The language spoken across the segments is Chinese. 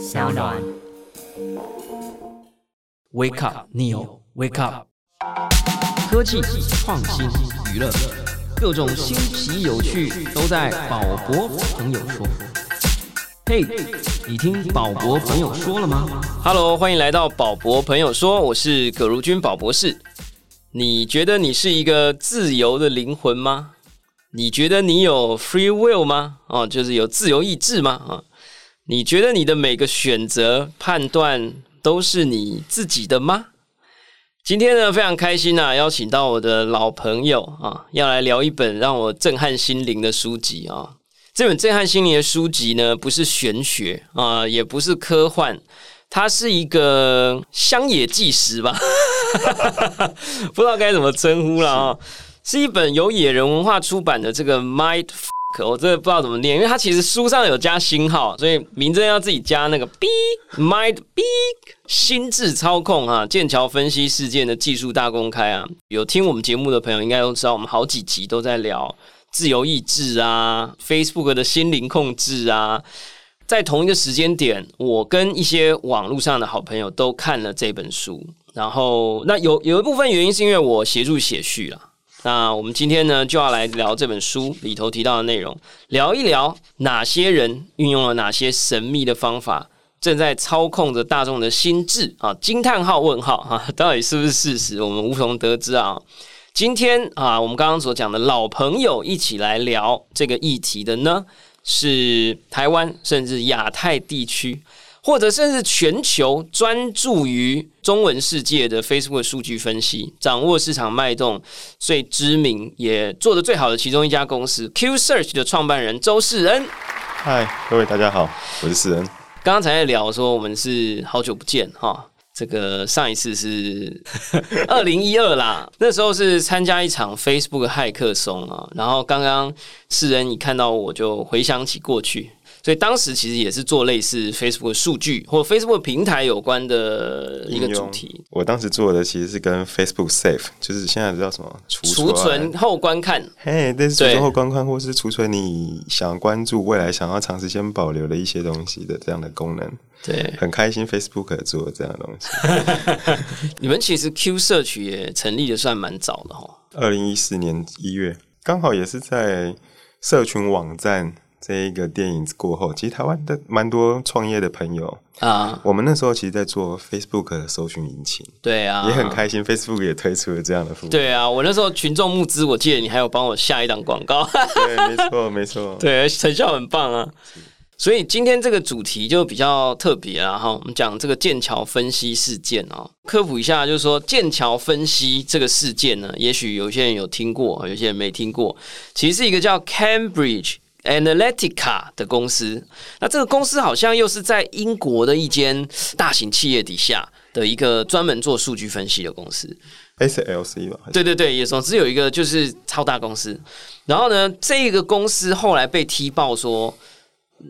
小暖。Wake up, Neo. Wake up. 科技、创新、娱乐，各种新奇有趣都在宝博朋友说。嘿，你听宝博朋友说了吗？Hello，欢迎来到宝博朋友说，我是葛如君宝博士。你觉得你是一个自由的灵魂吗？你觉得你有 free will 吗？哦，就是有自由意志吗？啊，你觉得你的每个选择判断都是你自己的吗？今天呢，非常开心啊，邀请到我的老朋友啊，要来聊一本让我震撼心灵的书籍啊。这本震撼心灵的书籍呢，不是玄学啊，也不是科幻，它是一个乡野纪实吧？不知道该怎么称呼了啊。是一本由野人文化出版的这个 Mind 可我真的不知道怎么念，因为它其实书上有加星号，所以名字要自己加那个 B Mind B 心智操控啊，剑桥分析事件的技术大公开啊。有听我们节目的朋友应该都知道，我们好几集都在聊自由意志啊，Facebook 的心灵控制啊。在同一个时间点，我跟一些网络上的好朋友都看了这本书，然后那有有一部分原因是因为我协助写序了。那我们今天呢，就要来聊这本书里头提到的内容，聊一聊哪些人运用了哪些神秘的方法，正在操控着大众的心智啊！惊叹号问号啊！到底是不是事实？我们无从得知啊！今天啊，我们刚刚所讲的老朋友一起来聊这个议题的呢，是台湾甚至亚太地区。或者甚至全球专注于中文世界的 Facebook 数据分析，掌握市场脉动最知名也做的最好的其中一家公司 Q Search 的创办人周世恩。嗨，各位大家好，我是世恩。刚刚才在聊说我们是好久不见哈，这个上一次是 二零一二啦，那时候是参加一场 Facebook 骇客松啊，然后刚刚世恩一看到我就回想起过去。所以当时其实也是做类似 Facebook 数据或 Facebook 平台有关的一个主题。我当时做的其实是跟 Facebook Save，就是现在叫什么储存后观看。嘿，但是储存后观看，或是储存你想关注未来想要长时间保留的一些东西的这样的功能。对，很开心 Facebook 做这样的东西。你们其实 Q 社区也成立的算蛮早的哈，二零一四年一月，刚好也是在社群网站。这一个电影过后，其实台湾的蛮多创业的朋友啊，我们那时候其实，在做 Facebook 的搜寻引擎，对啊，也很开心，Facebook 也推出了这样的服务。对啊，我那时候群众募资，我记得你还有帮我下一档广告，对，没错，没错，对，成效很棒啊。所以今天这个主题就比较特别了哈，我们讲这个剑桥分析事件哦，科普一下，就是说剑桥分析这个事件呢，也许有些人有听过，有些人没听过，其实是一个叫 Cambridge。Analytica 的公司，那这个公司好像又是在英国的一间大型企业底下的一个专门做数据分析的公司，SLC 吧？对对对，也总之有一个就是超大公司。然后呢，这个公司后来被踢爆说，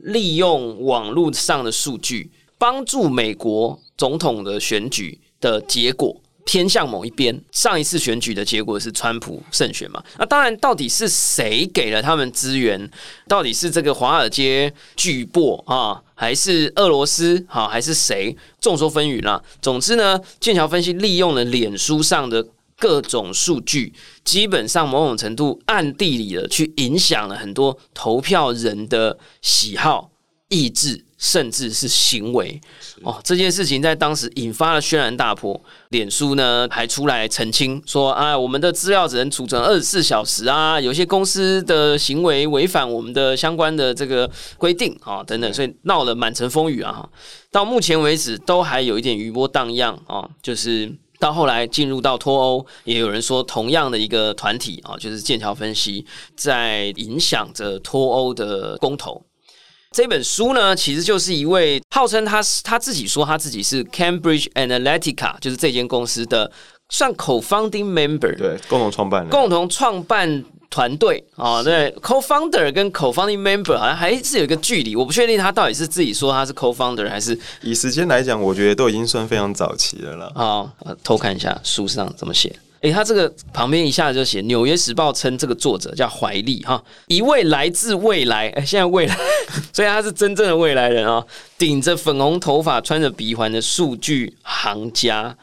利用网络上的数据帮助美国总统的选举的结果。偏向某一边，上一次选举的结果是川普胜选嘛？那当然，到底是谁给了他们资源？到底是这个华尔街巨擘啊，还是俄罗斯？好，还是谁？众说纷纭啦。总之呢，剑桥分析利用了脸书上的各种数据，基本上某种程度暗地里的去影响了很多投票人的喜好、意志。甚至是行为哦，这件事情在当时引发了轩然大波。脸书呢还出来澄清说：“啊，我们的资料只能储存二十四小时啊，有些公司的行为违反我们的相关的这个规定啊，等等，所以闹了满城风雨啊。到目前为止都还有一点余波荡漾啊，就是到后来进入到脱欧，也有人说同样的一个团体啊，就是剑桥分析在影响着脱欧的公投。”这本书呢，其实就是一位号称他是他自己说他自己是 Cambridge Analytica，就是这间公司的算 co-founding member，对，共同创办人，共同创办团队啊，对，co-founder 跟 co-founding member 好像还是有一个距离，我不确定他到底是自己说他是 co-founder 还是以时间来讲，我觉得都已经算非常早期的了。啊，偷看一下书上怎么写哎，他这个旁边一下子就写《纽约时报》称这个作者叫怀利哈，一位来自未来，哎，现在未来，所以他是真正的未来人啊，顶着粉红头发，穿着鼻环的数据行家。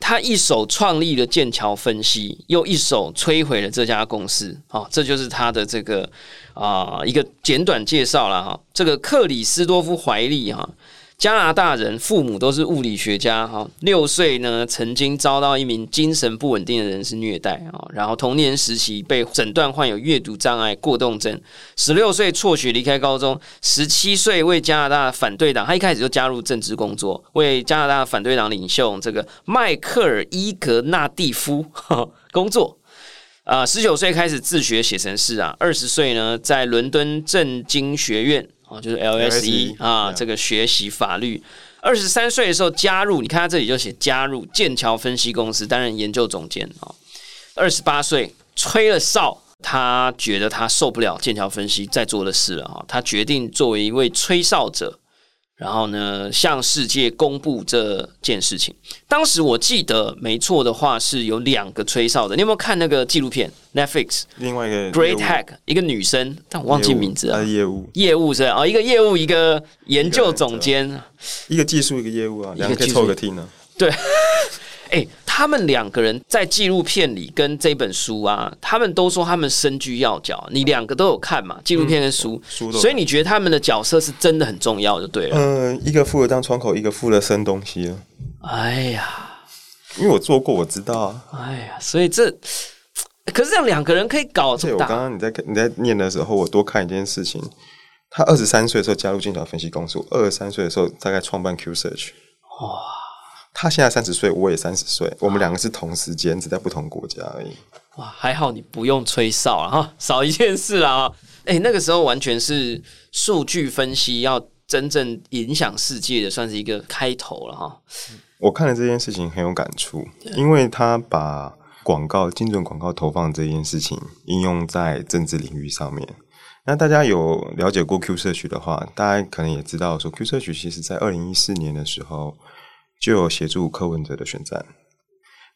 他一手创立了剑桥分析，又一手摧毁了这家公司。好，这就是他的这个啊一个简短介绍了哈。这个克里斯多夫怀利哈。加拿大人父母都是物理学家哈，六岁呢曾经遭到一名精神不稳定的人士虐待啊，然后童年时期被诊断患有阅读障碍过动症，十六岁辍学离开高中，十七岁为加拿大反对党，他一开始就加入政治工作，为加拿大反对党领袖这个迈克尔伊格纳蒂夫工作，啊，十九岁开始自学写程式啊，二十岁呢在伦敦政经学院。哦，就是 LSE 啊，这个学习法律。二十三岁的时候加入，你看他这里就写加入剑桥分析公司担任研究总监啊。二十八岁吹了哨，他觉得他受不了剑桥分析在做的事了啊，他决定作为一位吹哨者。然后呢，向世界公布这件事情。当时我记得没错的话，是有两个吹哨的。你有没有看那个纪录片？Netflix 另外一个 Great Hack，一个女生，但我忘记名字了。业务业务是哦，一个业务，一个研究总监，一个技术，一个业务啊，两个可以凑个 team 呢。对。哎，他们两个人在纪录片里跟这本书啊，他们都说他们身居要角。你两个都有看嘛？纪录片跟书，所以你觉得他们的角色是真的很重要，就对了。嗯，一个负责当窗口，一个负责生东西了。哎呀，因为我做过，我知道啊。哎呀，所以这可是这样两个人可以搞这么大。我刚刚你在你在念的时候，我多看一件事情。他二十三岁的时候加入剑桥分析公司，二十三岁的时候大概创办 Q Search。哇。他现在三十岁，我也三十岁，我们两个是同时间，只在不同国家而已。哇，还好你不用吹哨了哈，少一件事了啊！哎，那个时候完全是数据分析要真正影响世界的，算是一个开头了哈。我看了这件事情很有感触，因为他把广告精准广告投放这件事情应用在政治领域上面。那大家有了解过 Q 社区的话，大家可能也知道说，Q 社区其实在二零一四年的时候。就有协助柯文哲的选战，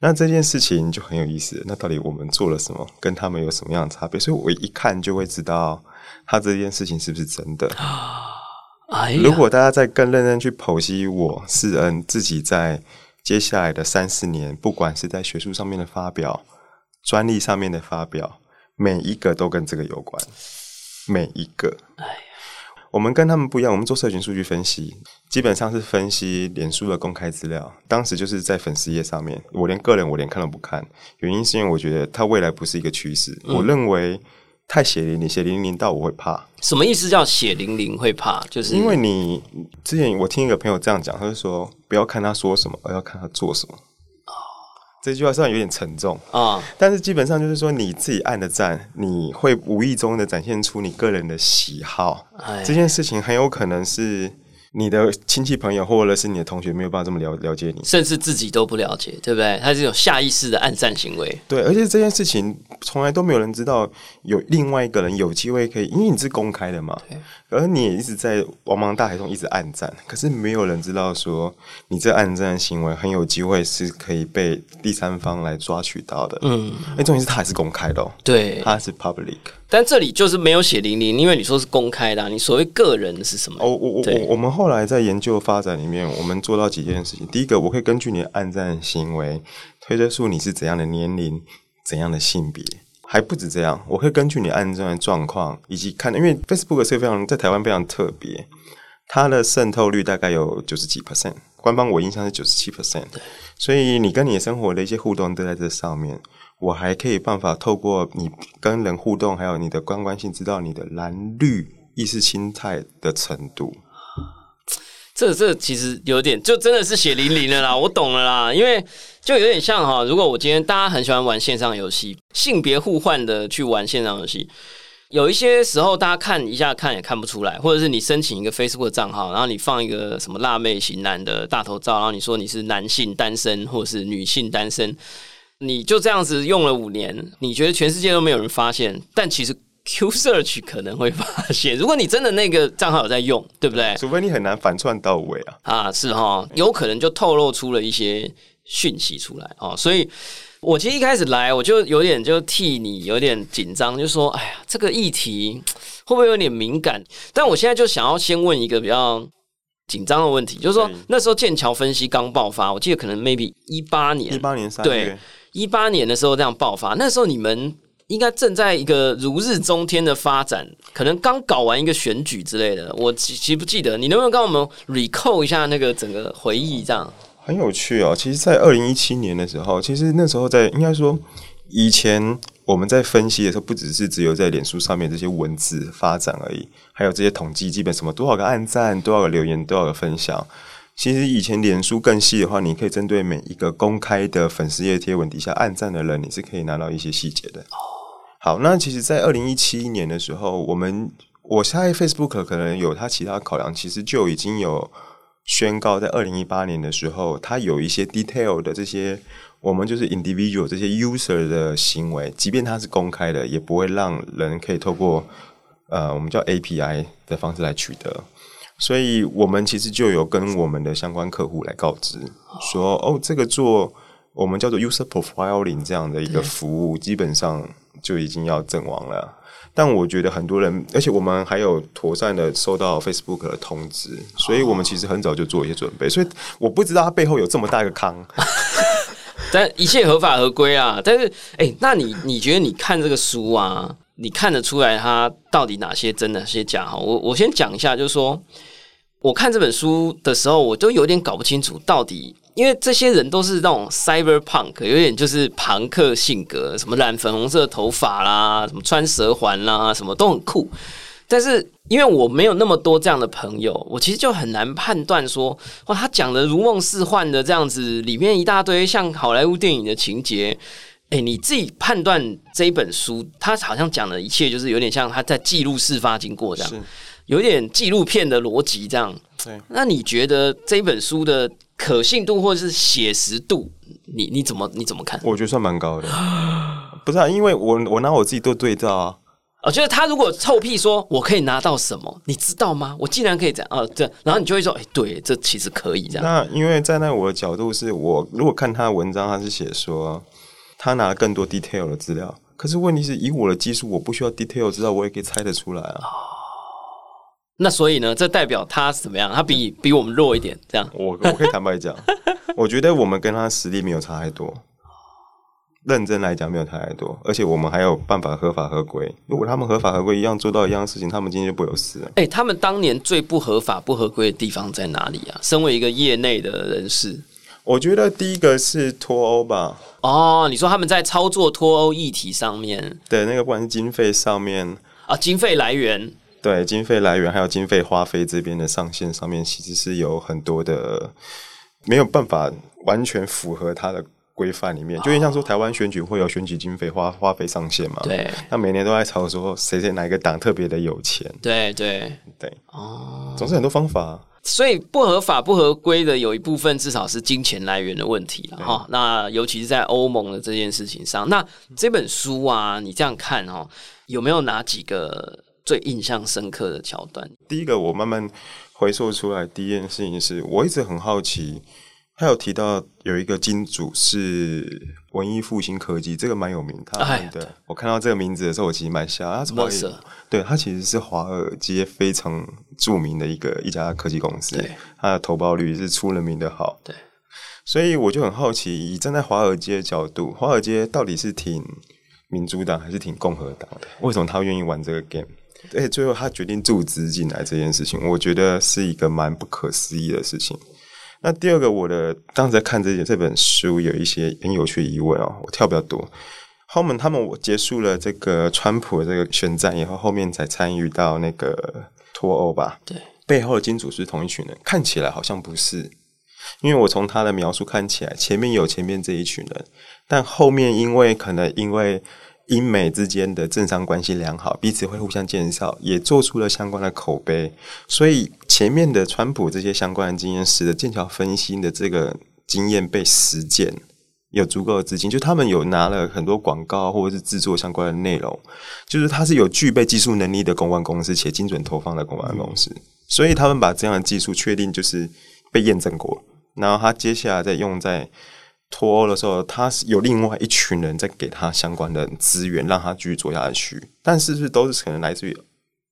那这件事情就很有意思。那到底我们做了什么，跟他们有什么样的差别？所以我一看就会知道，他这件事情是不是真的。如果大家再更认真去剖析我世恩自己在接下来的三四年，不管是在学术上面的发表、专利上面的发表，每一个都跟这个有关，每一个。我们跟他们不一样，我们做社群数据分析，基本上是分析脸书的公开资料。当时就是在粉丝页上面，我连个人我连看都不看，原因是因为我觉得它未来不是一个趋势。我认为太血淋淋，血淋淋到我会怕。什么意思叫血淋淋会怕？就是因为你之前我听一个朋友这样讲，他就说不要看他说什么，而要看他做什么。这句话虽然有点沉重啊，但是基本上就是说你自己按的赞，你会无意中的展现出你个人的喜好，这件事情很有可能是。你的亲戚朋友或者是你的同学没有办法这么了了解你，甚至自己都不了解，对不对？他是有下意识的暗战行为。对，而且这件事情从来都没有人知道，有另外一个人有机会可以，因为你是公开的嘛。而你也一直在茫茫大海中一直暗战，可是没有人知道说你这暗战行为很有机会是可以被第三方来抓取到的。嗯，哎，重点是他还是公开的，对，他是 public。但这里就是没有写零零，因为你说是公开的。你所谓个人是什么？哦，我我我我们后来在研究发展里面，我们做到几件事情。第一个，我可以根据你的暗战行为推测出你是怎样的年龄、怎样的性别。还不止这样，我可以根据你暗战的状况以及看，因为 Facebook 是非常在台湾非常特别，它的渗透率大概有九十几 percent，官方我印象是九十七 percent。所以你跟你的生活的一些互动都在这上面。我还可以办法透过你跟人互动，还有你的观观性，知道你的蓝绿意识心态的程度。这这其实有点，就真的是血淋淋的啦。我懂了啦，因为就有点像哈，如果我今天大家很喜欢玩线上游戏，性别互换的去玩线上游戏，有一些时候大家看一下看也看不出来，或者是你申请一个 Facebook 账号，然后你放一个什么辣妹型男的大头照，然后你说你是男性单身或者是女性单身。你就这样子用了五年，你觉得全世界都没有人发现，但其实 Q Search 可能会发现。如果你真的那个账号有在用，对不对？除非你很难反串到位啊。啊，是哈，有可能就透露出了一些讯息出来哦。所以我其实一开始来，我就有点就替你有点紧张，就说：“哎呀，这个议题会不会有点敏感？”但我现在就想要先问一个比较紧张的问题，就是说那时候剑桥分析刚爆发，我记得可能 maybe 一八年，一八年三月，一八年的时候这样爆发，那时候你们。应该正在一个如日中天的发展，可能刚搞完一个选举之类的，我记不记得？你能不能跟我们 recall 一下那个整个回忆？这样很有趣哦。其实，在二零一七年的时候，其实那时候在应该说，以前我们在分析的时候，不只是只有在脸书上面这些文字发展而已，还有这些统计，基本什么多少个按赞、多少个留言、多少个分享。其实以前脸书更细的话，你可以针对每一个公开的粉丝页贴文底下按赞的人，你是可以拿到一些细节的。好，那其实，在二零一七年的时候，我们我猜 Facebook 可能有它其他考量，其实就已经有宣告，在二零一八年的时候，它有一些 detail 的这些，我们就是 individual 这些 user 的行为，即便它是公开的，也不会让人可以透过呃，我们叫 API 的方式来取得。所以我们其实就有跟我们的相关客户来告知，说哦，这个做我们叫做 user profiling 这样的一个服务，基本上。就已经要阵亡了，但我觉得很多人，而且我们还有妥善的收到 Facebook 的通知，所以我们其实很早就做一些准备。所以我不知道它背后有这么大一个坑，但一切合法合规啊。但是，哎，那你你觉得你看这个书啊，你看得出来它到底哪些真哪些假？哈，我我先讲一下，就是说，我看这本书的时候，我就有点搞不清楚到底。因为这些人都是那种 cyberpunk，有点就是朋克性格，什么染粉红色头发啦，什么穿蛇环啦，什么都很酷。但是因为我没有那么多这样的朋友，我其实就很难判断说，哇，他讲的如梦似幻的这样子，里面一大堆像好莱坞电影的情节。哎，你自己判断这一本书，他好像讲的一切就是有点像他在记录事发经过这样，有点纪录片的逻辑这样。对，那你觉得这本书的？可信度或者是写实度，你你怎么你怎么看？我觉得算蛮高的，不是啊，因为我我拿我自己做对照啊。我觉得他如果臭屁说我可以拿到什么，你知道吗？我竟然可以这样啊，这然后你就会说，哎，对，这其实可以这样。那因为站在我的角度，是我如果看他的文章，他是写说他拿了更多 detail 的资料，可是问题是以我的技术，我不需要 detail 知道，我也可以猜得出来啊。那所以呢，这代表他怎么样？他比 比我们弱一点，这样。我我可以坦白讲，我觉得我们跟他实力没有差太多。认真来讲，没有差太多，而且我们还有办法合法合规。如果他们合法合规一样做到一样事情，他们今天就不有事了。哎，他们当年最不合法不合规的地方在哪里啊？身为一个业内的人士，我觉得第一个是脱欧吧。哦，你说他们在操作脱欧议题上面，对那个不管是经费上面啊，经费来源。对经费来源还有经费花费这边的上限上面，其实是有很多的没有办法完全符合它的规范里面。就像说台湾选举会有选举经费花花费上限嘛？对，那每年都在吵说谁谁哪一个党特别的有钱？对对对，哦，总是很多方法。所以不合法不合规的有一部分至少是金钱来源的问题了哈。那尤其是在欧盟的这件事情上，那这本书啊，你这样看哦，有没有哪几个？最印象深刻的桥段，第一个我慢慢回溯出来，第一件事情是我一直很好奇，他有提到有一个金主是文艺复兴科技，这个蛮有名。他对我看到这个名字的时候，我其实蛮吓。他是华尔对他其实是华尔街非常著名的一个一家科技公司，它的投报率是出了名的好。对，所以我就很好奇，以站在华尔街的角度，华尔街到底是挺民主党还是挺共和党的？为什么他愿意玩这个 game？对，最后他决定注资进来这件事情，我觉得是一个蛮不可思议的事情。那第二个，我的当时在看这这本书，有一些很有趣的疑问哦，我跳比较多。后面他们我结束了这个川普的这个选战以后，后面才参与到那个脱欧吧？对，背后的金主是同一群人，看起来好像不是，因为我从他的描述看起来，前面有前面这一群人，但后面因为可能因为。英美之间的政商关系良好，彼此会互相介绍，也做出了相关的口碑。所以前面的川普这些相关的经验，使得剑桥分析的这个经验被实践，有足够的资金，就他们有拿了很多广告或者是制作相关的内容，就是它是有具备技术能力的公关公司，且精准投放的公关公司。所以他们把这样的技术确定就是被验证过，然后他接下来再用在。脱欧的时候，他是有另外一群人在给他相关的资源，让他继续做下去。但是不是都是可能来自于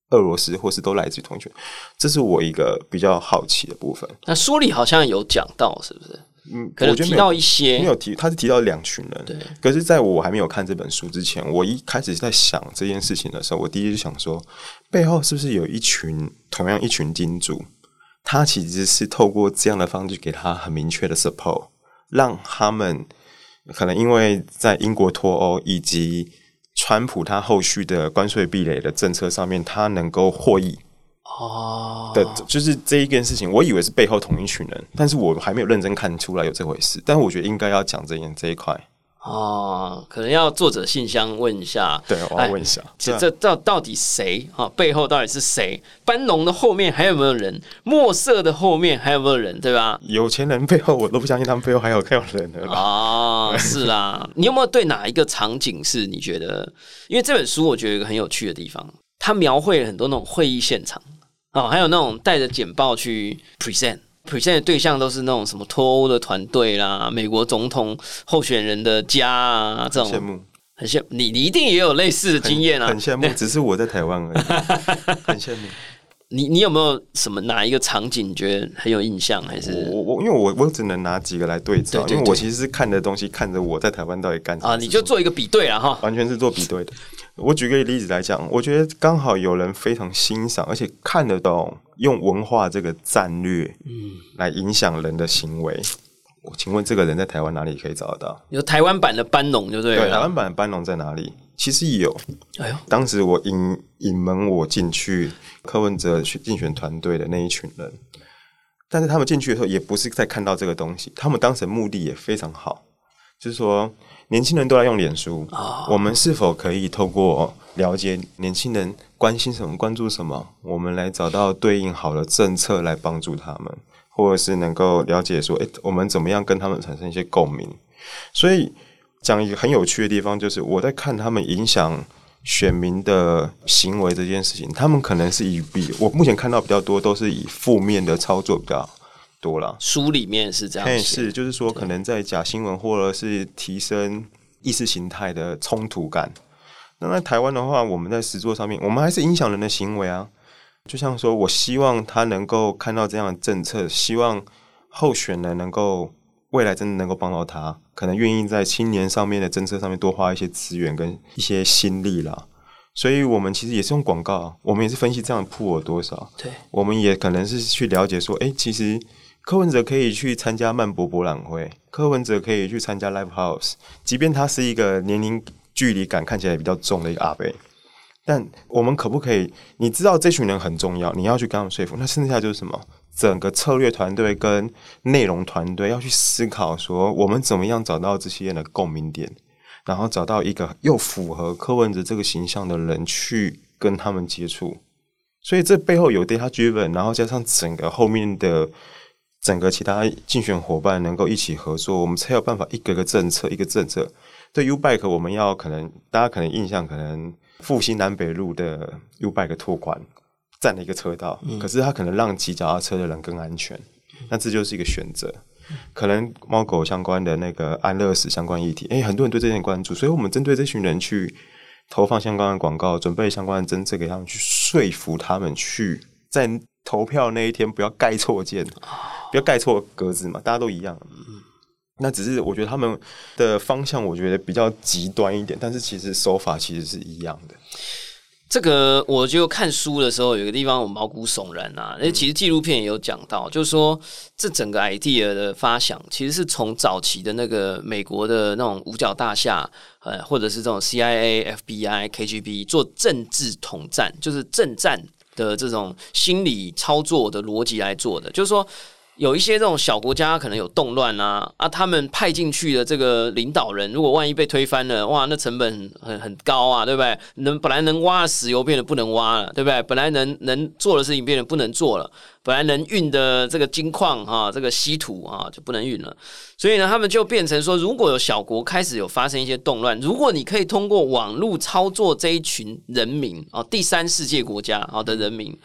俄罗斯，或是都来自于同学？这是我一个比较好奇的部分。那书里好像有讲到，是不是？嗯，可能提到一些没有提，他是提到两群人。对。可是在我还没有看这本书之前，我一开始在想这件事情的时候，我第一就想说，背后是不是有一群同样一群金主，他其实是透过这样的方式给他很明确的 support。让他们可能因为在英国脱欧以及川普他后续的关税壁垒的政策上面，他能够获益哦的，就是这一件事情，我以为是背后同一群人，但是我还没有认真看出来有这回事，但是我觉得应该要讲这件这一块。哦，可能要作者信箱问一下，对，我要问一下，这这到到底谁啊？背后到底是谁？班农的后面还有没有人？墨色的后面还有没有人？对吧？有钱人背后，我都不相信他们背后还有还有人的啊！是啦，你有没有对哪一个场景是你觉得？因为这本书我觉得有一个很有趣的地方，它描绘了很多那种会议现场哦，还有那种带着简报去 present。Present 的对象都是那种什么脱欧的团队啦，美国总统候选人的家啊，这种。羡慕，很羡慕你，你一定也有类似的经验啊，很羡慕，只是我在台湾而已，很羡慕。你你有没有什么哪一个场景你觉得很有印象？还是我我因为我我只能拿几个来对照，因为我其实是看的东西，看着我在台湾到底干啊？你就做一个比对了哈，完全是做比对的。我举个例子来讲，我觉得刚好有人非常欣赏，而且看得懂用文化这个战略，嗯，来影响人的行为。我请问这个人在台湾哪里可以找得到？有台湾版的班农，就对。对，台湾版的班农在哪里？其实有。哎呦，当时我引引门我进去。柯文哲去竞选团队的那一群人，但是他们进去的时候也不是在看到这个东西，他们当时目的也非常好，就是说年轻人都在用脸书，我们是否可以透过了解年轻人关心什么、关注什么，我们来找到对应好的政策来帮助他们，或者是能够了解说，哎，我们怎么样跟他们产生一些共鸣？所以讲一个很有趣的地方，就是我在看他们影响。选民的行为这件事情，他们可能是以比我目前看到比较多，都是以负面的操作比较多了。书里面是这样，是就是说，可能在假新闻或者是提升意识形态的冲突感。那在台湾的话，我们在实作上面，我们还是影响人的行为啊。就像说，我希望他能够看到这样的政策，希望候选人能够。未来真的能够帮到他，可能愿意在青年上面的政策上面多花一些资源跟一些心力啦。所以，我们其实也是用广告，我们也是分析这样铺了多少。对，我们也可能是去了解说，哎，其实柯文哲可以去参加曼博博览会，柯文哲可以去参加 Live House，即便他是一个年龄距离感看起来比较重的一个阿伯，但我们可不可以？你知道这群人很重要，你要去跟他们说服，那剩下就是什么？整个策略团队跟内容团队要去思考，说我们怎么样找到这些人的共鸣点，然后找到一个又符合柯文哲这个形象的人去跟他们接触。所以这背后有 data driven，然后加上整个后面的整个其他竞选伙伴能够一起合作，我们才有办法一个个政策一个政策。对 U bike，我们要可能大家可能印象可能复兴南北路的 U bike 拓宽。占了一个车道，可是它可能让骑脚踏车的人更安全，那这就是一个选择。可能猫狗相关的那个安乐死相关议题，哎，很多人对这件关注，所以我们针对这群人去投放相关的广告，准备相关的政策给他们，去说服他们去在投票那一天不要盖错键，不要盖错格子嘛，大家都一样。那只是我觉得他们的方向，我觉得比较极端一点，但是其实手法其实是一样的。这个我就看书的时候，有个地方我毛骨悚然啊！那其实纪录片也有讲到，就是说这整个 idea 的发想，其实是从早期的那个美国的那种五角大厦，呃，或者是这种 CIA、FBI、KGB 做政治统战，就是政战的这种心理操作的逻辑来做的，就是说。有一些这种小国家可能有动乱啊啊，他们派进去的这个领导人，如果万一被推翻了，哇，那成本很很高啊，对不对？能本来能挖的石油变得不能挖了，对不对？本来能能做的事情变得不能做了，本来能运的这个金矿啊，这个稀土啊就不能运了。所以呢，他们就变成说，如果有小国开始有发生一些动乱，如果你可以通过网络操作这一群人民啊，第三世界国家啊的人民，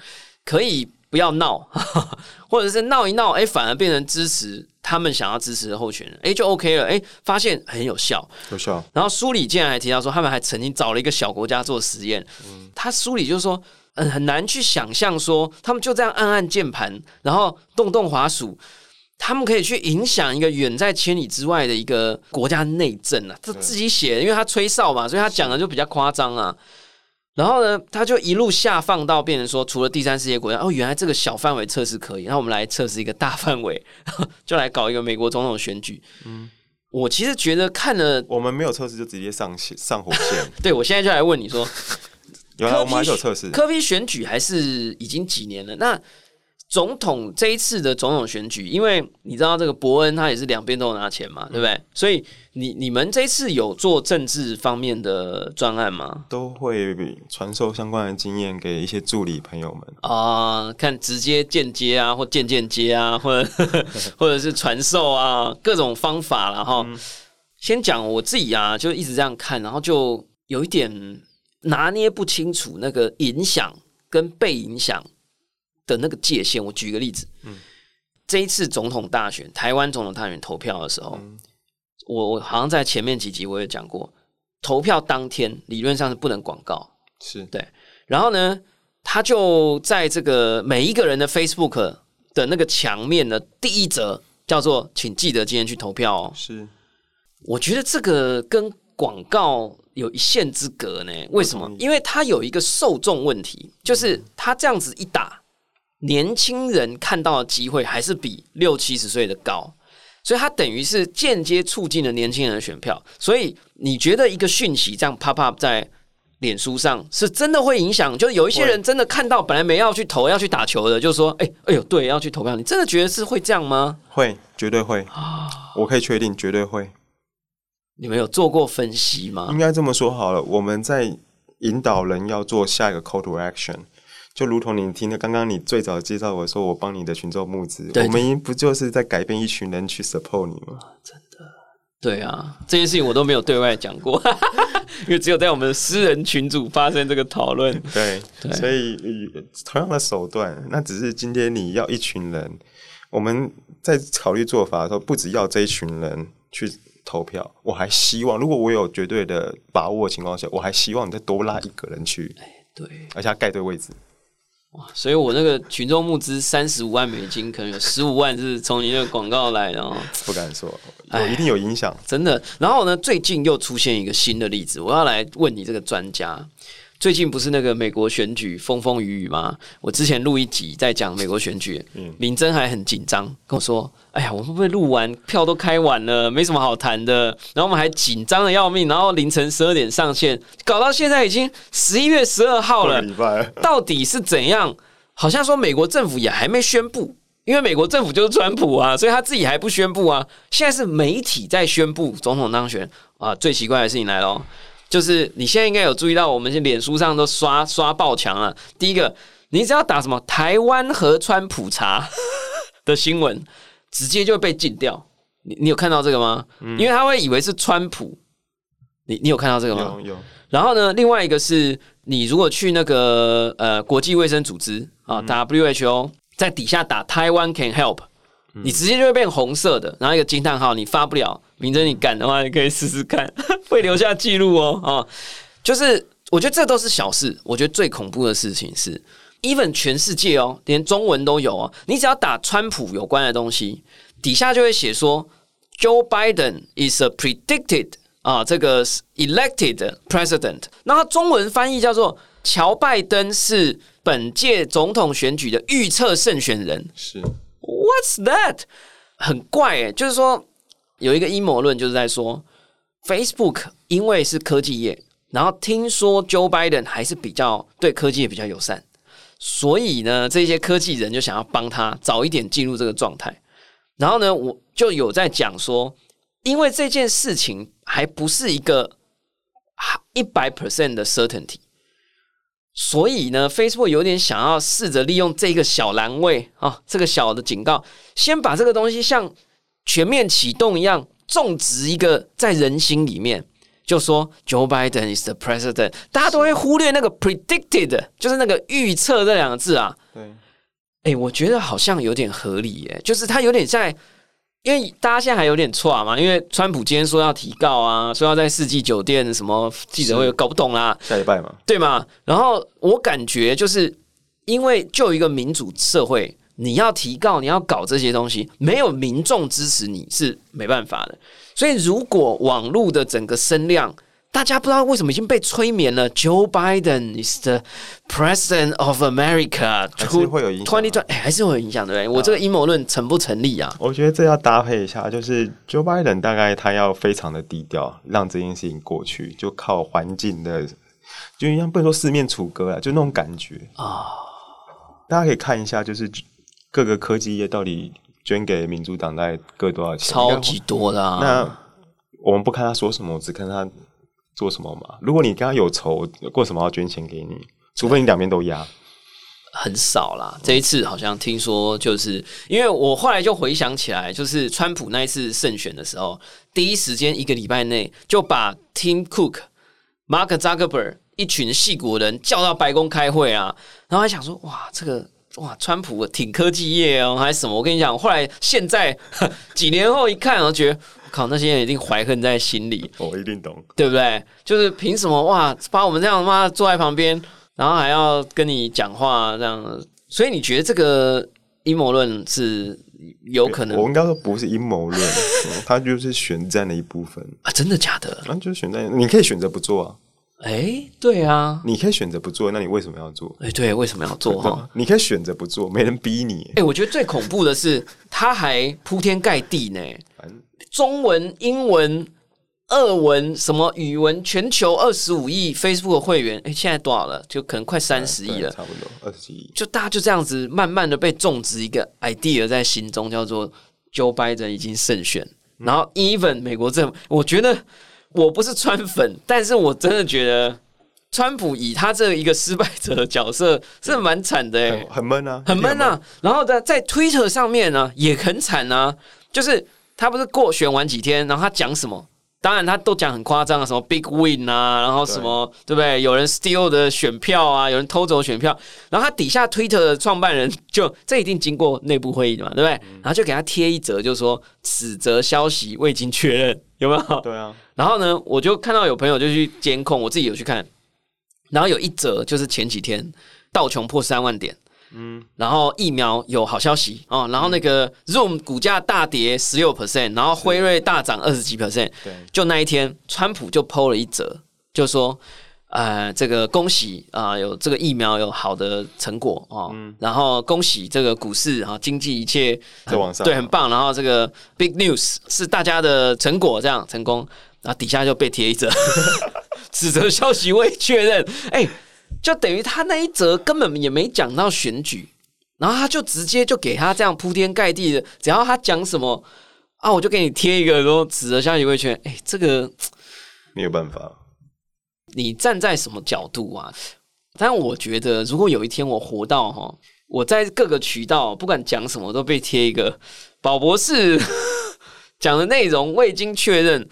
可以。不要闹，或者是闹一闹，哎，反而变成支持。他们想要支持的候选人，哎，就 OK 了，哎，发现很有效，有效。然后书里竟然还提到说，他们还曾经找了一个小国家做实验。嗯，他书里就是说，嗯，很难去想象说，他们就这样按按键盘，然后动动滑鼠，他们可以去影响一个远在千里之外的一个国家内政啊。他自己写，因为他吹哨嘛，所以他讲的就比较夸张啊。然后呢，他就一路下放到变成说，除了第三世界国家，哦，原来这个小范围测试可以，那我们来测试一个大范围，就来搞一个美国总统选举。嗯，我其实觉得看了，我们没有测试就直接上线上火线。对，我现在就来问你说，有我们还有测试科比选举还是已经几年了？那？总统这一次的总统选举，因为你知道这个伯恩他也是两边都有拿钱嘛，对不对？所以你你们这次有做政治方面的专案吗？都会传授相关的经验给一些助理朋友们啊，看直接、间接啊，或间间接啊，或者 或者是传授啊，各种方法了哈。先讲我自己啊，就一直这样看，然后就有一点拿捏不清楚那个影响跟被影响。的那个界限，我举一个例子。嗯，这一次总统大选，台湾总统大选投票的时候，我我好像在前面几集我也讲过，投票当天理论上是不能广告，是对。然后呢，他就在这个每一个人的 Facebook 的那个墙面的第一则叫做“请记得今天去投票”哦。是，我觉得这个跟广告有一线之隔呢。为什么？因为他有一个受众问题，就是他这样子一打。年轻人看到的机会还是比六七十岁的高，所以它等于是间接促进了年轻人的选票。所以你觉得一个讯息这样 pop up 在脸书上是真的会影响？就是有一些人真的看到本来没要去投要去打球的，就说：“哎哎呦，对，要去投票。”你真的觉得是会这样吗？会，绝对会啊！我可以确定，绝对会。你们有做过分析吗？应该这么说好了，我们在引导人要做下一个 call to action。就如同你听的，刚刚你最早介绍我说我帮你的群众募资，我们不就是在改变一群人去 support 你吗？真的，对啊，这件事情我都没有对外讲过，因为只有在我们的私人群组发生这个讨论。对，所以同样的手段，那只是今天你要一群人，我们在考虑做法的时候，不只要这一群人去投票，我还希望，如果我有绝对的把握的情况下，我还希望你再多拉一个人去，对，而且盖对位置。哇！所以我那个群众募资三十五万美金，可能有十五万是从你那个广告来的哦。不敢说，有一定有影响，真的。然后呢，最近又出现一个新的例子，我要来问你这个专家。最近不是那个美国选举风风雨雨吗？我之前录一集在讲美国选举，嗯林真还很紧张跟我说：“哎呀，我会不会录完票都开完了，没什么好谈的。”然后我们还紧张的要命，然后凌晨十二点上线，搞到现在已经十一月十二号了，到底是怎样？好像说美国政府也还没宣布，因为美国政府就是川普啊，所以他自己还不宣布啊。现在是媒体在宣布总统当选啊，最奇怪的事情来了。就是你现在应该有注意到，我们现脸书上都刷刷爆墙了。第一个，你只要打什么“台湾和川普查” 的新闻，直接就会被禁掉。你你有看到这个吗？因为他会以为是川普。你你有看到这个吗？有有。然后呢，另外一个是你如果去那个呃国际卫生组织啊 WHO，在底下打“台湾 can help”，你直接就会变红色的，然后一个惊叹号，你发不了。明真，你敢的话，你可以试试看，会留下记录哦。啊，就是我觉得这都是小事。我觉得最恐怖的事情是，even 全世界哦，连中文都有哦。你只要打川普有关的东西，底下就会写说，Joe Biden is a predicted 啊，这个 elected president。那它中文翻译叫做乔拜登是本届总统选举的预测胜选人。是，What's that？很怪诶，就是说。有一个阴谋论，就是在说，Facebook 因为是科技业，然后听说 Joe Biden 还是比较对科技也比较友善，所以呢，这些科技人就想要帮他早一点进入这个状态。然后呢，我就有在讲说，因为这件事情还不是一个一百 percent 的 certainty，所以呢，Facebook 有点想要试着利用这个小栏位啊，这个小的警告，先把这个东西像。全面启动一样，种植一个在人心里面，就说 Joe Biden is the president，大家都会忽略那个 predicted，就是那个预测这两个字啊。对，哎，我觉得好像有点合理耶，就是他有点在因为大家现在还有点错嘛，因为川普今天说要提告啊，说要在世纪酒店什么记者会，搞不懂啦。下礼拜嘛，对嘛？然后我感觉就是因为就一个民主社会，你要提告，你要搞这些东西，没有民众支持你是没办法的。所以如果网络的整个声量，大家不知道为什么已经被催眠了。Joe Biden is the president of America，还是会有影响。哎，还是会有影响，对不对？我这个阴谋论成不成立啊？我觉得这要搭配一下，就是 Joe Biden 大概他要非常的低调，让这件事情过去，就靠环境的，就像不能说四面楚歌啊，就那种感觉啊。大家可以看一下，就是各个科技业到底捐给民主党大概各多少钱？超级多的。那我们不看他说什么，只看他。做什么嘛？如果你跟他有仇，过什么要捐钱给你？除非你两边都压，很少啦。这一次好像听说，就是因为我后来就回想起来，就是川普那一次胜选的时候，第一时间一个礼拜内就把 Tim Cook、Mark Zuckerberg 一群戏骨人叫到白宫开会啊，然后还想说，哇，这个哇，川普挺科技业哦，还是什么？我跟你讲，后来现在 几年后一看，我觉得。靠，那些人一定怀恨在心里。我一定懂，对不对？就是凭什么哇，把我们这样妈坐在旁边，然后还要跟你讲话这样？所以你觉得这个阴谋论是有可能？我应该说不是阴谋论，它就是选战的一部分啊！真的假的？那就是选战，你可以选择不做啊。哎，对啊，你可以选择不做，那你为什么要做？哎，对，为什么要做？哈，你可以选择不做，没人逼你。哎，我觉得最恐怖的是，他还铺天盖地呢。中文、英文、俄文、什么语文，全球二十五亿 Facebook 的会员，哎，现在多少了？就可能快三十亿了，差不多二十亿。就大家就这样子，慢慢的被种植一个 idea 在心中，叫做 Joe Biden 已经胜选。然后 even 美国政府，我觉得我不是川粉，但是我真的觉得川普以他这一个失败者的角色 是蛮惨的，诶，很闷啊，很闷啊。然后在在 Twitter 上面呢，也很惨啊，就是。他不是过选完几天，然后他讲什么？当然他都讲很夸张啊，什么 big win 啊，然后什么对不对？有人 steal 的选票啊，有人偷走选票，然后他底下 Twitter 的创办人就这一定经过内部会议的嘛，对不对？然后就给他贴一则，就是说此则消息未经确认，有没有？对啊。然后呢，我就看到有朋友就去监控，我自己有去看，然后有一则就是前几天道琼破三万点。嗯，然后疫苗有好消息哦，然后那个 Zoom 股价大跌十六 percent，然后辉瑞大涨二十几 percent，对，就那一天，川普就 PO 了一则，就说，呃，这个恭喜啊，有这个疫苗有好的成果哦，然后恭喜这个股市啊，经济一切在往上，对，很棒，然后这个 Big News 是大家的成果，这样成功，然后底下就被贴一则，指责消息未确认，哎。就等于他那一则根本也没讲到选举，然后他就直接就给他这样铺天盖地的，只要他讲什么啊，我就给你贴一个说指着下一位圈。哎，这个没有办法。你站在什么角度啊？但我觉得，如果有一天我活到哈，我在各个渠道不管讲什么都被贴一个宝博士 讲的内容未经确认，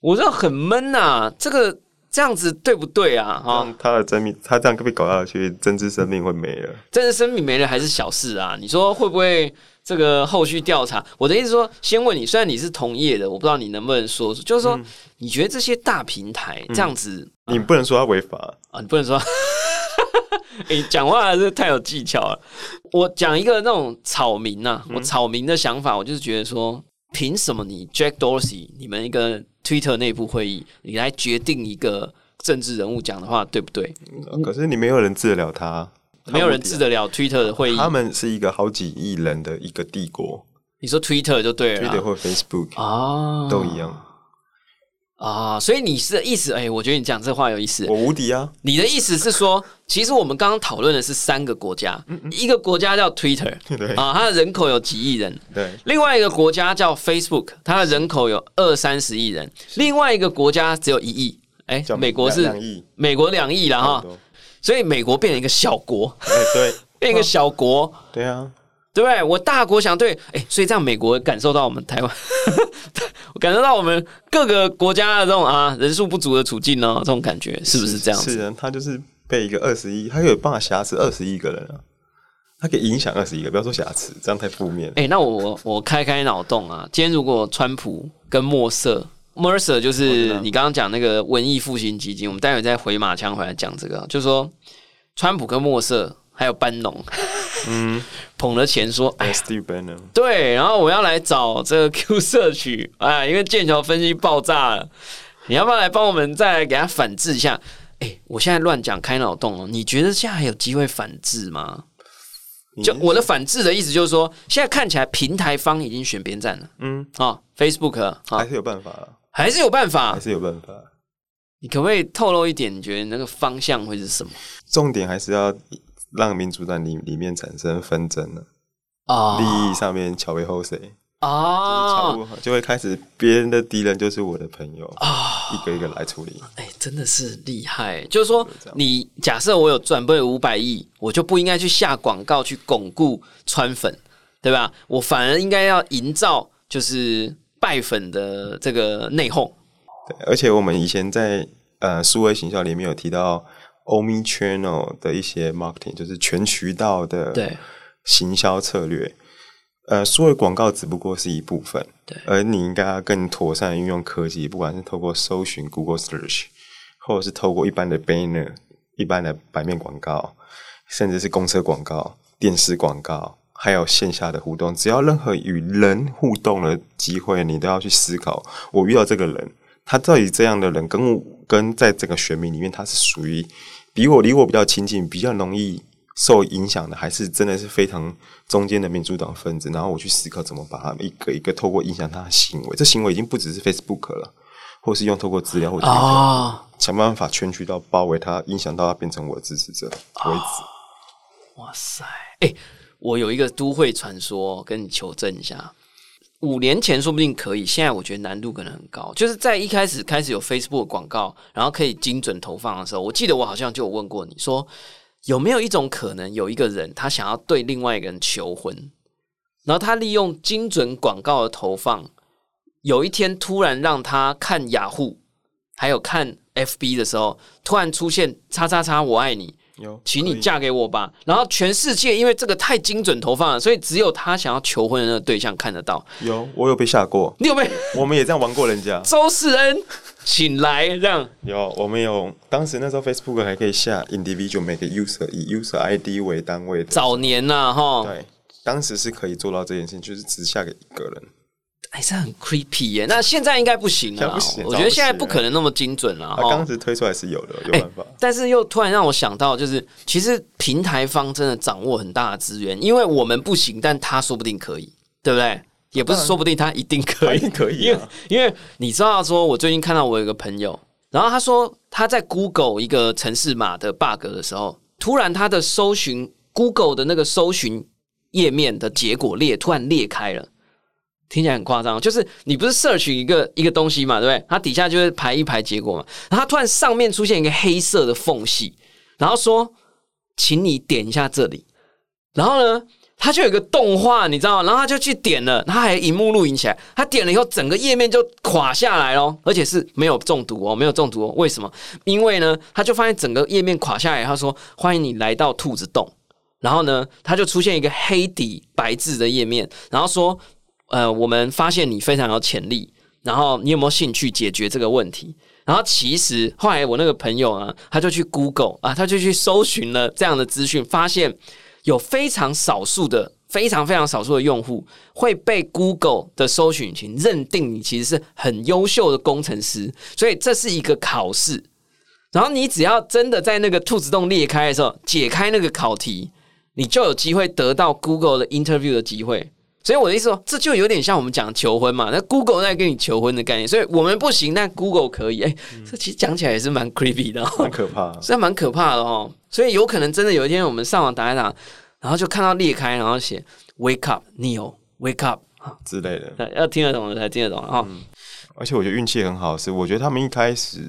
我就很闷呐。这个。这样子对不对啊？哈，他的生命，他这样被搞下去，政治生命会没了。政治生命没了还是小事啊？你说会不会这个后续调查？我的意思说，先问你，虽然你是同业的，我不知道你能不能说，就是说，你觉得这些大平台这样子，你不能说他违法啊？你不能说，你，讲话还是太有技巧了。我讲一个那种草民呐，我草民的想法，我就是觉得说，凭什么你 Jack Dorsey 你们一个？Twitter 内部会议，你来决定一个政治人物讲的话，对不对？可是你没有人治得了他，没有人治得了 Twitter 的会议。他们是一个好几亿人的一个帝国。你说 Twitter 就对了，Twitter 或 Facebook 啊，都一样。啊，所以你是意思，哎，我觉得你讲这话有意思。我无敌啊！你的意思是说，其实我们刚刚讨论的是三个国家，一个国家叫 Twitter，对啊，它的人口有几亿人，对。另外一个国家叫 Facebook，它的人口有二三十亿人，另外一个国家只有一亿，哎，美国是两亿，美国两亿了哈，所以美国变成一个小国，对，变一个小国，对啊。对不对？我大国想对，哎，所以这样美国感受到我们台湾，我 感受到我们各个国家的这种啊人数不足的处境呢，这种感觉是不是这样？是的，他就是被一个二十亿，他有办法挟持二十亿个人啊。他可以影响二十一个，不要说瑕疵，这样太负面。哎，那我我开开脑洞啊，今天如果川普跟墨色，Mercer 就是你刚刚讲那个文艺复兴基金，我们待会再回马枪回来讲这个，就是说川普跟墨色还有班农，嗯，捧了钱说，哎，Steve Bannon，对，然后我要来找这个 Q 社区，哎，因为剑桥分析爆炸了，你要不要来帮我们再来给他反制一下？哎，我现在乱讲开脑洞哦，你觉得现在还有机会反制吗？就我的反制的意思就是说，现在看起来平台方已经选边站了。嗯，啊，Facebook 还是有办法，还是有办法，还是有办法。你可不可以透露一点？你觉得那个方向会是什么？重点还是要让民主党里里面产生纷争了啊，利益上面巧为后谁？啊，就会开始别人的敌人就是我的朋友啊，一个一个来处理。哎，真的是厉害。就是说，你假设我有赚不五百亿，我就不应该去下广告去巩固川粉，对吧？我反而应该要营造就是拜粉的这个内讧。对，而且我们以前在呃数位行销里面有提到 Omni Channel 的一些 marketing，就是全渠道的对。行销策略。呃，所谓广告只不过是一部分，对，而你应该要更妥善运用科技，不管是透过搜寻 Google Search，或者是透过一般的 banner、一般的版面广告，甚至是公车广告、电视广告，还有线下的互动，只要任何与人互动的机会，你都要去思考，我遇到这个人，他到底这样的人，跟跟在这个选民里面，他是属于比我离我比较亲近，比较容易。受影响的还是真的是非常中间的民主党分子，然后我去思考怎么把他们一个一个透过影响他的行为，这行为已经不只是 Facebook 了，或是用透过资料或者想办法圈取到包围他，影响到他变成我的支持者为止。哇塞！哎，我有一个都会传说跟你求证一下，五年前说不定可以，现在我觉得难度可能很高。就是在一开始开始有 Facebook 广告，然后可以精准投放的时候，我记得我好像就有问过你说。有没有一种可能，有一个人他想要对另外一个人求婚，然后他利用精准广告的投放，有一天突然让他看雅虎，还有看 FB 的时候，突然出现“叉叉叉我爱你”。有，请你嫁给我吧。然后全世界因为这个太精准投放了，所以只有他想要求婚的那个对象看得到。有，我有被吓过。你有被？我们也这样玩过人家。周世恩，请来这样。有，我们有。当时那时候 Facebook 还可以下 individual 每个 user 以 user ID 为单位的。早年呐，哈。对，当时是可以做到这件事情，就是只下给一个人。还是很 creepy 耶，那现在应该不行了。我觉得现在不可能那么精准了。他当时推出来是有的，有办法。但是又突然让我想到，就是其实平台方真的掌握很大的资源，因为我们不行，但他说不定可以，对不对？也不是说不定他一定可以，可以。因为因为你知道，说我最近看到我有个朋友，然后他说他在 Google 一个城市码的 bug 的时候，突然他的搜寻 Google 的那个搜寻页面的结果列突然裂开了。听起来很夸张，就是你不是 search 一个一个东西嘛，对不对？它底下就会排一排结果嘛，然后它突然上面出现一个黑色的缝隙，然后说，请你点一下这里，然后呢，它就有个动画，你知道吗？然后他就去点了，他还荧幕录影起来，他点了以后，整个页面就垮下来咯，而且是没有中毒哦，没有中毒哦。为什么？因为呢，他就发现整个页面垮下来，他说欢迎你来到兔子洞，然后呢，他就出现一个黑底白字的页面，然后说。呃，我们发现你非常有潜力，然后你有没有兴趣解决这个问题？然后其实后来我那个朋友呢，他就去 Google 啊，他就去搜寻了这样的资讯，发现有非常少数的、非常非常少数的用户会被 Google 的搜寻引擎认定你其实是很优秀的工程师，所以这是一个考试。然后你只要真的在那个兔子洞裂开的时候解开那个考题，你就有机会得到 Google 的 interview 的机会。所以我的意思说，这就有点像我们讲求婚嘛。那 Google 在跟你求婚的概念，所以我们不行，但 Google 可以。哎，这其实讲起来也是蛮 creepy 的，蛮可怕，是蛮可怕的哦。所以有可能真的有一天，我们上网打一打，然后就看到裂开，然后写 “Wake up, Neo, Wake up” 之类的，要听得懂的才听得懂啊。而且我觉得运气很好，是我觉得他们一开始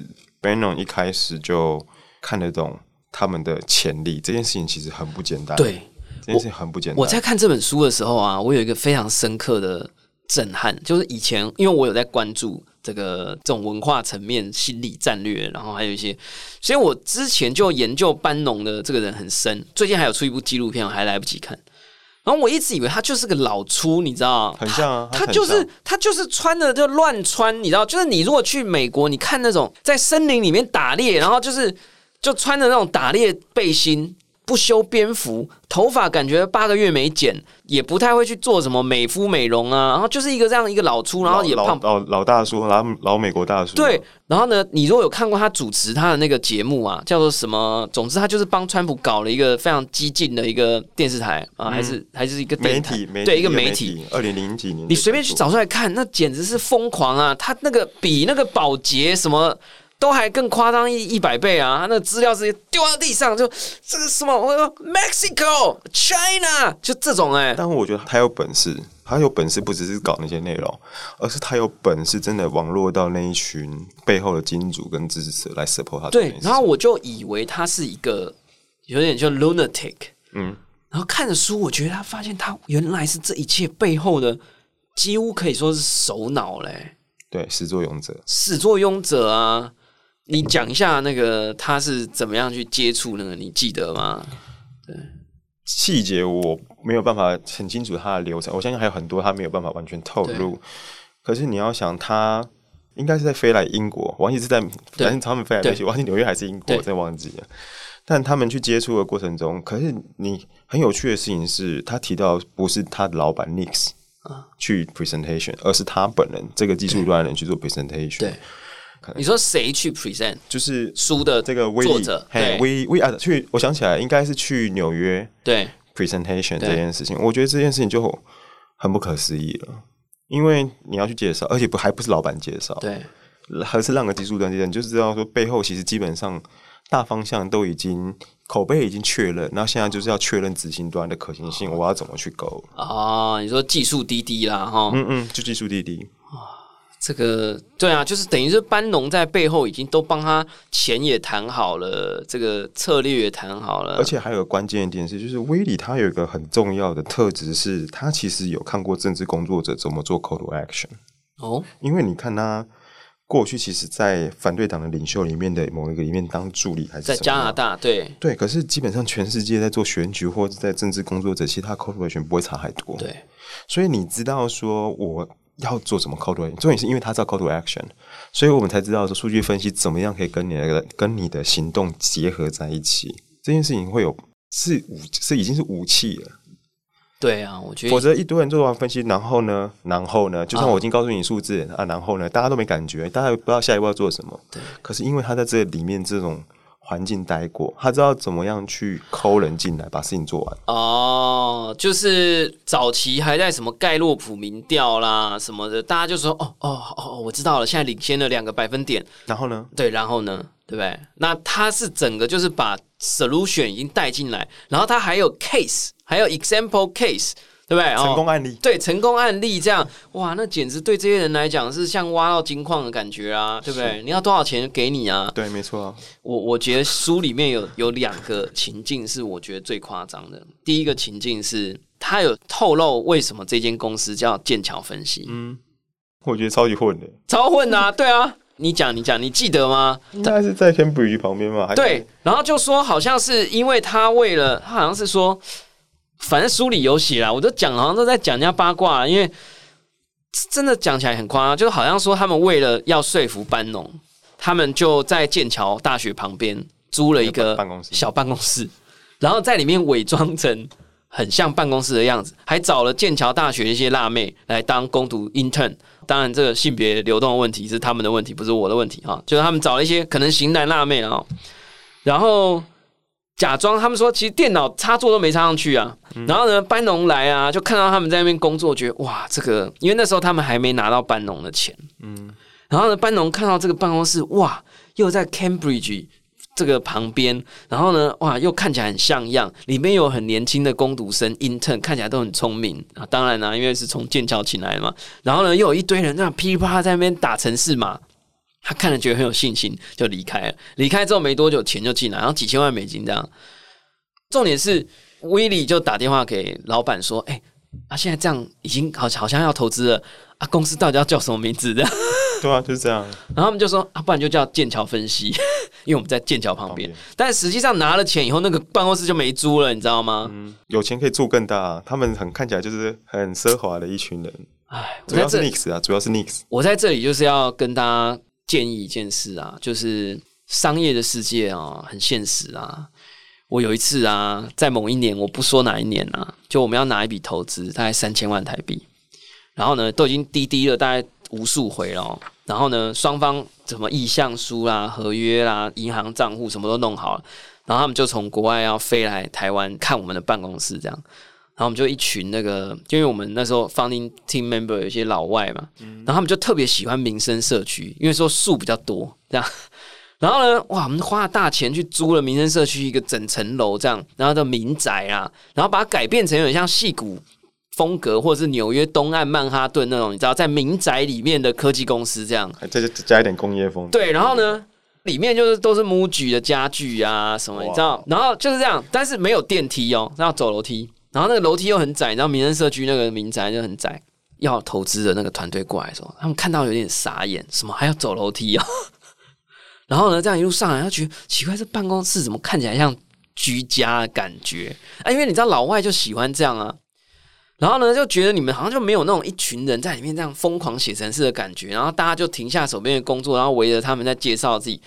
Bannon 一开始就看得懂他们的潜力，这件事情其实很不简单。对。这件事很不简单。我在看这本书的时候啊，我有一个非常深刻的震撼，就是以前因为我有在关注这个这种文化层面、心理战略，然后还有一些，所以我之前就研究班农的这个人很深。最近还有出一部纪录片，我还来不及看。然后我一直以为他就是个老粗，你知道很像啊，他就是他就是穿的就乱穿，你知道，就是你如果去美国，你看那种在森林里面打猎，然后就是就穿的那种打猎背心。不修边幅，头发感觉八个月没剪，也不太会去做什么美肤美容啊，然后就是一个这样一个老粗，然后也胖老老大叔，老老美国大叔。对，然后呢，你如果有看过他主持他的那个节目啊，叫做什么？总之，他就是帮川普搞了一个非常激进的一个电视台啊，还是还是一个媒体，对，一个媒体。二零零几年，你随便去找出来看，那简直是疯狂啊！他那个比那个保洁什么。都还更夸张一一百倍啊！他那个资料直接丢到地上，就这个什么，我说 Mexico、China，就这种哎。但我觉得他有本事，他有本事不只是搞那些内容，而是他有本事真的网络到那一群背后的金主跟支持者来 support 他。对，然后我就以为他是一个有点像 lunatic，嗯，然后看着书，我觉得他发现他原来是这一切背后的几乎可以说是首脑嘞。对，始作俑者，始作俑者啊。你讲一下那个他是怎么样去接触那个，你记得吗？对，细节我没有办法很清楚他的流程，我相信还有很多他没有办法完全透露。可是你要想，他应该是在飞来英国，忘记是在反正他们飞来飞去，忘记纽约还是英国，我真忘记了。但他们去接触的过程中，可是你很有趣的事情是，他提到不是他的老板 Nix 啊去 presentation，而是他本人这个技术端的人去做 presentation。对。你说谁去 present？就是书的这个作者，嘿，威威啊，去，我想起来，应该是去纽约对 presentation 这件事情。我觉得这件事情就很不可思议了，因为你要去介绍，而且不还不是老板介绍，对，还是让个技术端介绍，你就知道说背后其实基本上大方向都已经口碑已经确认，那现在就是要确认执行端的可行性，我要怎么去勾啊？你说技术滴滴啦，哈，嗯嗯，就技术滴滴。这个对啊，就是等于是班农在背后已经都帮他钱也谈好了，这个策略也谈好了。而且还有个关键一点是，就是威利他有一个很重要的特质，是他其实有看过政治工作者怎么做 call to action。哦，因为你看他过去其实，在反对党的领袖里面的某一个里面当助理，还是在加拿大，对对。可是基本上全世界在做选举或者在政治工作者，其他 call to action 不会差太多。对，所以你知道说我。要做什么 call to action？重点是因为他知道 call to action，所以我们才知道说数据分析怎么样可以跟你那个跟你的行动结合在一起。这件事情会有是武是已经是武器了。对啊，我觉得否则一堆人做完分析，然后呢，然后呢，就算我已经告诉你数字啊，然后呢，大家都没感觉，大家不知道下一步要做什么。对，可是因为他在这里面这种。环境待过，他知道怎么样去抠人进来，把事情做完。哦，就是早期还在什么盖洛普民调啦什么的，大家就说哦哦哦，我知道了，现在领先了两个百分点。然后呢？对，然后呢？对不对？那他是整个就是把 solution 已经带进来，然后他还有 case，还有 example case。对不对？成功案例，对成功案例这样，哇，那简直对这些人来讲是像挖到金矿的感觉啊，对不对？你要多少钱给你啊？对，没错。我我觉得书里面有有两个情境是我觉得最夸张的。第一个情境是他有透露为什么这间公司叫剑桥分析。嗯，我觉得超级混的，超混啊！对啊，你讲你讲，你记得吗？应该是在 Cambridge 旁边吗？对，然后就说好像是因为他为了他好像是说。反正书里有写啦，我都讲好像都在讲人家八卦，因为真的讲起来很夸张，就好像说他们为了要说服班农，他们就在剑桥大学旁边租了一个办公室小办公室，然后在里面伪装成很像办公室的样子，还找了剑桥大学一些辣妹来当攻读 intern。当然，这个性别流动的问题是他们的问题，不是我的问题哈。就是他们找了一些可能型男辣妹啊，然后。假装他们说，其实电脑插座都没插上去啊。然后呢，班农来啊，就看到他们在那边工作，觉得哇，这个因为那时候他们还没拿到班农的钱。嗯。然后呢，班农看到这个办公室，哇，又在 Cambridge 这个旁边，然后呢，哇，又看起来很像样，里面有很年轻的工读生 intern，看起来都很聪明啊。当然啦，因为是从剑桥请来的嘛。然后呢，又有一堆人那噼里啪啦在那边打城市嘛。他看了觉得很有信心，就离开了。离开之后没多久，钱就进来，然后几千万美金这样。重点是威利就打电话给老板说：“哎，啊，现在这样已经好好像要投资了啊，公司到底要叫什么名字？这样对啊，就是这样。然后他们就说啊，不然就叫剑桥分析，因为我们在剑桥旁边。但实际上拿了钱以后，那个办公室就没租了，你知道吗？嗯，有钱可以住更大。他们很看起来就是很奢华的一群人。哎，主要是 Nix 啊，主要是 Nix。我在这里就是要跟大家建议一件事啊，就是商业的世界啊，很现实啊。我有一次啊，在某一年，我不说哪一年啊，就我们要拿一笔投资，大概三千万台币，然后呢，都已经滴滴了大概无数回了，然后呢，双方什么意向书啦、合约啦、银行账户什么都弄好了，然后他们就从国外要飞来台湾看我们的办公室，这样，然后我们就一群那个，就因为我们那时候 founding team member 有一些老外嘛，然后他们就特别喜欢民生社区，因为说树比较多，这样。然后呢，哇，我们花了大钱去租了民生社区一个整层楼这样，然后的民宅啊，然后把它改变成有点像戏骨风格，或者是纽约东岸曼哈顿那种，你知道，在民宅里面的科技公司这样，再加一点工业风。对，然后呢，里面就是都是木具的家具啊什么，你知道，然后就是这样，但是没有电梯哦，要走楼梯，然后那个楼梯又很窄，然后民生社区那个民宅就很窄，要投资的那个团队过来的时候，他们看到有点傻眼，什么还要走楼梯啊？然后呢，这样一路上来，他觉得奇怪，这办公室怎么看起来像居家的感觉啊？因为你知道老外就喜欢这样啊。然后呢，就觉得你们好像就没有那种一群人在里面这样疯狂写程式的感觉。然后大家就停下手边的工作，然后围着他们在介绍自己。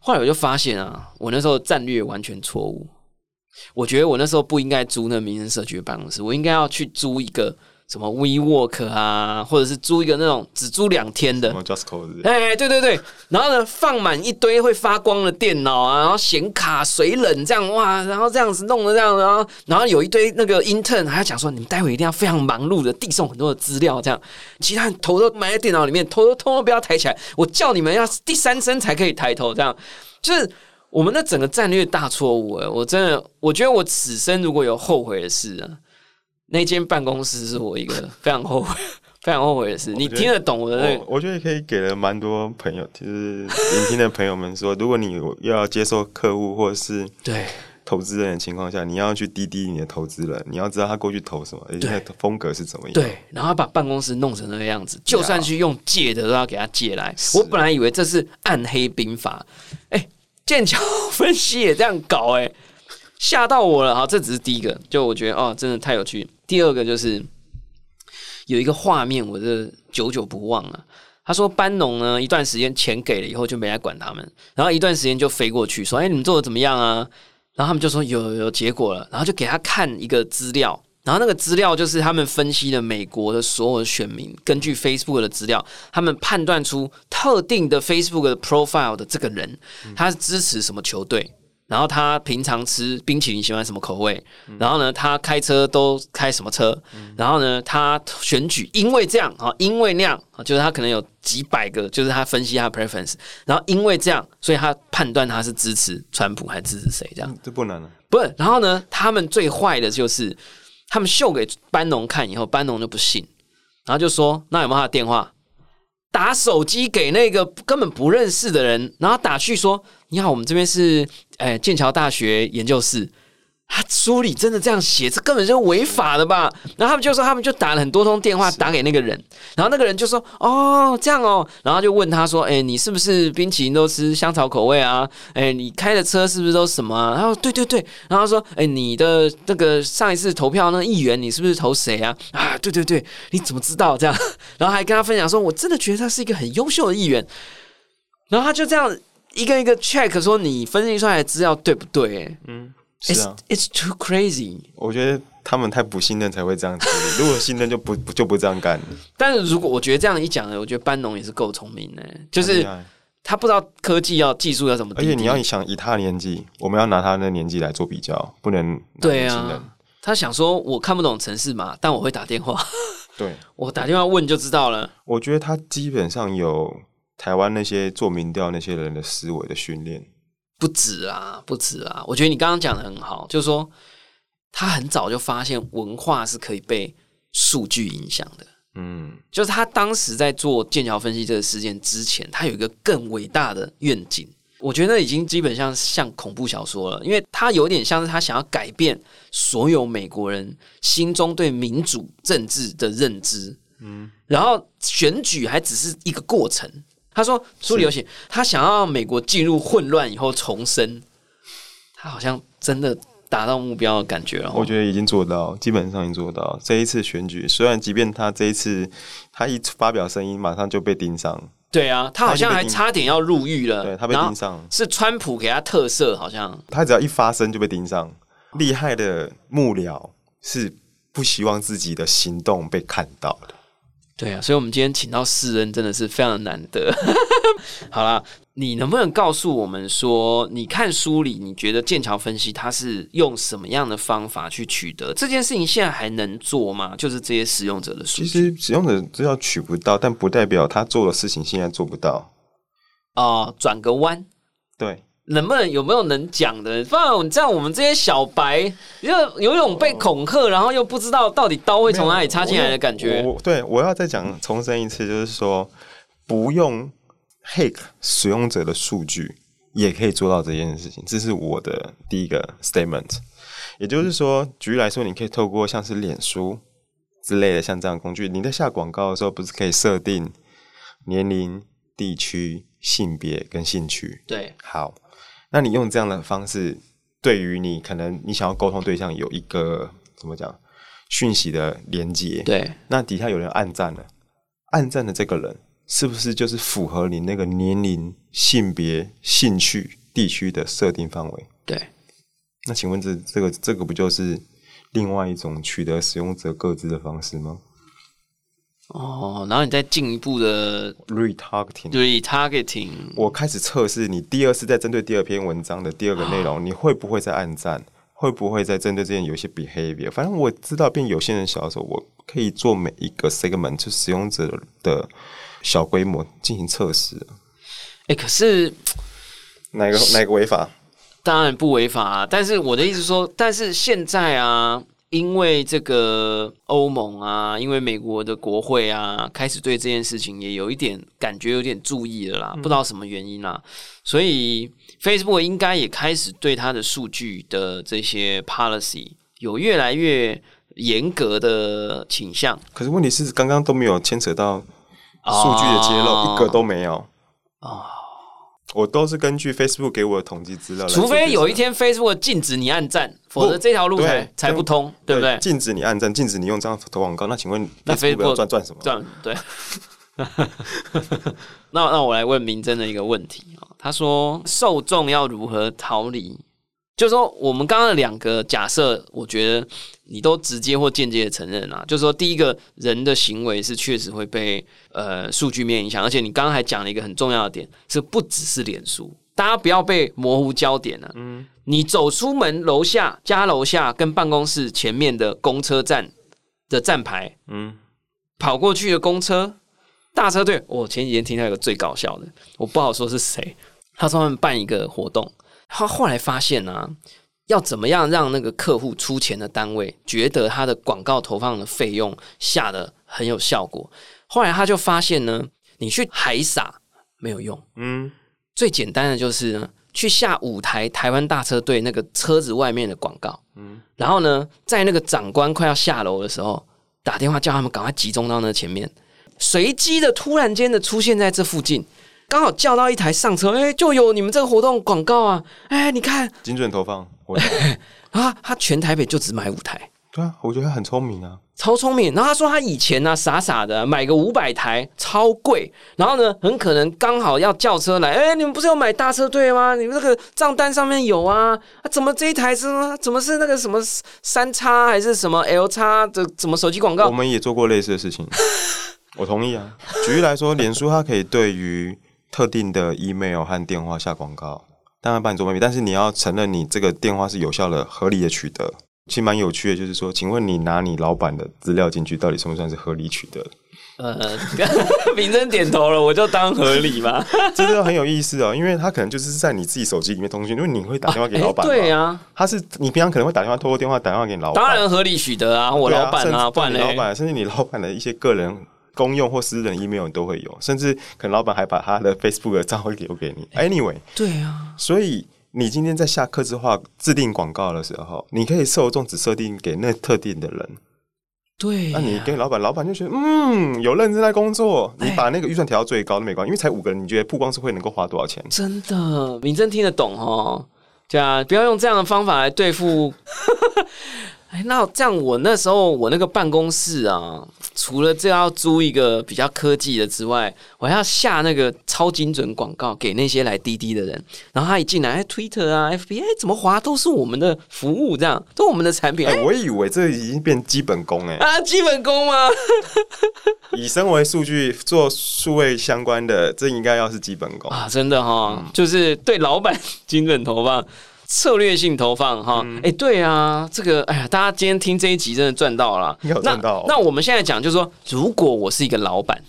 后来我就发现啊，我那时候战略完全错误。我觉得我那时候不应该租那民生社区的办公室，我应该要去租一个。什么 WeWork 啊，或者是租一个那种只租两天的，哎，对对对，然后呢放满一堆会发光的电脑啊，然后显卡、水冷这样哇，然后这样子弄的这样，然后然后有一堆那个 intern 还要讲说，你们待会一定要非常忙碌的递送很多的资料，这样，其他人头都埋在电脑里面，头都通通不要抬起来，我叫你们要第三声才可以抬头，这样，就是我们的整个战略大错误哎，我真的，我觉得我此生如果有后悔的事啊。那间办公室是我一个非常后悔、非常后悔的事。你听得懂我的？那我觉得可以给了蛮多朋友，就是聆听的朋友们说，如果你又要接受客户或者是对投资人的情况下，你要去滴滴你的投资人，你要知道他过去投什么，而且风格是怎么样。对，然后把办公室弄成那个样子，就算去用借的都要给他借来。我本来以为这是暗黑兵法，哎，剑桥分析也这样搞，哎。吓到我了哈！这只是第一个，就我觉得哦，真的太有趣。第二个就是有一个画面，我这久久不忘啊。他说班农呢，一段时间钱给了以后就没来管他们，然后一段时间就飞过去说：“哎，你们做的怎么样啊？”然后他们就说：“有有结果了。”然后就给他看一个资料，然后那个资料就是他们分析了美国的所有的选民，根据 Facebook 的资料，他们判断出特定的 Facebook 的 profile 的这个人，他是支持什么球队。然后他平常吃冰淇淋喜欢什么口味？然后呢，他开车都开什么车？然后呢，他选举因为这样啊，因为那样啊，就是他可能有几百个，就是他分析他 preference。然后因为这样，所以他判断他是支持川普还是支持谁？这样这不难了。不是，然后呢，他们最坏的就是他们秀给班农看以后，班农就不信，然后就说：“那有没有他的电话？”打手机给那个根本不认识的人，然后打去说：“你好，我们这边是。”哎，剑桥大学研究室，他书里真的这样写，这根本就违法的吧？然后他们就说，他们就打了很多通电话打给那个人，然后那个人就说：“哦，这样哦。”然后就问他说：“哎，你是不是冰淇淋都吃香草口味啊？哎，你开的车是不是都什么？”然后对对对，然后说：“哎，你的那个上一次投票那议员，你是不是投谁啊？”啊，对对对，你怎么知道这样？然后还跟他分享说：“我真的觉得他是一个很优秀的议员。”然后他就这样。一个一个 check 说你分析出来的资料对不对？嗯，是啊，It's too crazy。我觉得他们太不信任才会这样子。如果信任就不就不这样干。但是如果我觉得这样一讲呢，我觉得班农也是够聪明的，就是他不知道科技要技术要怎么。而且你要想以他的年纪，我们要拿他的年纪来做比较，不能对啊。他想说我看不懂城市嘛，但我会打电话。对，我打电话问就知道了。我觉得他基本上有。台湾那些做民调那些人的思维的训练不止啊，不止啊！我觉得你刚刚讲的很好，就是说他很早就发现文化是可以被数据影响的。嗯，就是他当时在做剑桥分析这个事件之前，他有一个更伟大的愿景，我觉得已经基本上像恐怖小说了，因为他有点像是他想要改变所有美国人心中对民主政治的认知。嗯，然后选举还只是一个过程。他说书里有写，他想要美国进入混乱以后重生，他好像真的达到目标的感觉了。我觉得已经做到，基本上已经做到。这一次选举，虽然即便他这一次他一发表声音，马上就被盯上。对啊，他好像还差点要入狱了。对他被盯上，是川普给他特色，好像他只要一发声就被盯上。厉害的幕僚是不希望自己的行动被看到的。对啊，所以我们今天请到世恩真的是非常难得。好啦，你能不能告诉我们说，你看书里你觉得剑桥分析它是用什么样的方法去取得这件事情？现在还能做吗？就是这些使用者的数据，其实使用者资料取不到，但不代表他做的事情现在做不到。啊，转个弯，对。能不能有没有能讲的？不然这样我们这些小白，就有一种被恐吓，然后又不知道到底刀会从哪里插进来的感觉。我对，我要再讲重申一次，就是说不用 hack 使用者的数据也可以做到这件事情。这是我的第一个 statement。也就是说，举例来说，你可以透过像是脸书之类的像这样工具，你在下广告的时候，不是可以设定年龄、地区、性别跟兴趣？对，好。那你用这样的方式，对于你可能你想要沟通对象有一个怎么讲讯息的连接，对，那底下有人暗赞了，暗赞的这个人是不是就是符合你那个年龄、性别、兴趣、地区的设定范围？对，那请问这这个这个不就是另外一种取得使用者各自的方式吗？哦，然后你再进一步的 retargeting，retargeting，我开始测试你第二次在针对第二篇文章的第二个内容，你会不会在暗赞？会不会在针对这件有些 behavior？反正我知道变有些人小的时候，我可以做每一个 segment 就使用者的小规模进行测试。哎，可是哪个哪个违法？当然不违法，啊但是我的意思说，但是现在啊。因为这个欧盟啊，因为美国的国会啊，开始对这件事情也有一点感觉，有点注意了啦。不知道什么原因啦，所以 Facebook 应该也开始对它的数据的这些 policy 有越来越严格的倾向。可是问题是，刚刚都没有牵扯到数据的揭露，一个都没有啊。我都是根据 Facebook 给我的统计资料，除非有一天 Facebook 禁止你按赞，否则这条路才才不通，对不对？禁止你按赞，禁止你用这样投广告，那请问那 Facebook 赚赚什么？赚对。那那我来问明真的一个问题啊，他说受众要如何逃离？就是说，我们刚刚的两个假设，我觉得你都直接或间接的承认啊。就是说，第一个人的行为是确实会被呃数据面影响，而且你刚刚还讲了一个很重要的点，是不只是脸书，大家不要被模糊焦点了。嗯，你走出门楼下家楼下跟办公室前面的公车站的站牌，嗯，跑过去的公车大车队，我前几天听到一个最搞笑的，我不好说是谁，他说他们办一个活动。他后来发现呢，要怎么样让那个客户出钱的单位觉得他的广告投放的费用下的很有效果？后来他就发现呢，你去海撒没有用，嗯，最简单的就是呢，去下五台台湾大车队那个车子外面的广告，嗯，然后呢，在那个长官快要下楼的时候，打电话叫他们赶快集中到那前面，随机的突然间的出现在这附近。刚好叫到一台上车，哎，就有你们这个活动广告啊！哎，你看，精准投放，啊，他全台北就只买五台，对啊，我觉得他很聪明啊，超聪明。然后他说他以前呢，傻傻的买个五百台，超贵。然后呢，很可能刚好要叫车来，哎，你们不是有买大车队吗？你们那个账单上面有啊？啊，怎么这一台是怎么是那个什么三叉还是什么 L 叉的什么手机广告？我们也做过类似的事情，我同意啊。举例来说，脸书它可以对于特定的 email 和电话下广告，当然帮你做秘但是你要承认你这个电话是有效的、合理的取得。其实蛮有趣的，就是说，请问你拿你老板的资料进去，到底算不算是合理取得？呃，明真点头了，我就当合理吧。这个很有意思哦，因为他可能就是在你自己手机里面通讯，因为你会打电话给老板，对啊，他是你平常可能会打电话，透过电话打电话给老板，当然合理取得啊，我老板啊，不然老板，甚至你老板的一些个人。公用或私人 email 都会有，甚至可能老板还把他的 Facebook 的账号留给你。Anyway，对啊，所以你今天在下客制化制定广告的时候，你可以受众只设定给那特定的人。对，那你跟老板，老板就觉得嗯，有认真在工作，你把那个预算调到最高都没关系，因为才五个人，你觉得曝光是会能够花多少钱？真的，你真听得懂哦。对啊，不要用这样的方法来对付。哎，那这样我那时候我那个办公室啊，除了这要租一个比较科技的之外，我还要下那个超精准广告给那些来滴滴的人。然后他一进来，哎，Twitter 啊，FB，哎，怎么滑都是我们的服务，这样都我们的产品。哎，我以为这已经变基本功哎。啊，基本功吗？以身为数据做数位相关的，这应该要是基本功啊！真的哈，就是对老板 精准投放。策略性投放哈，哎，对啊，这个哎呀，大家今天听这一集真的赚到了。赚到。那我们现在讲，就是说，如果我是一个老板，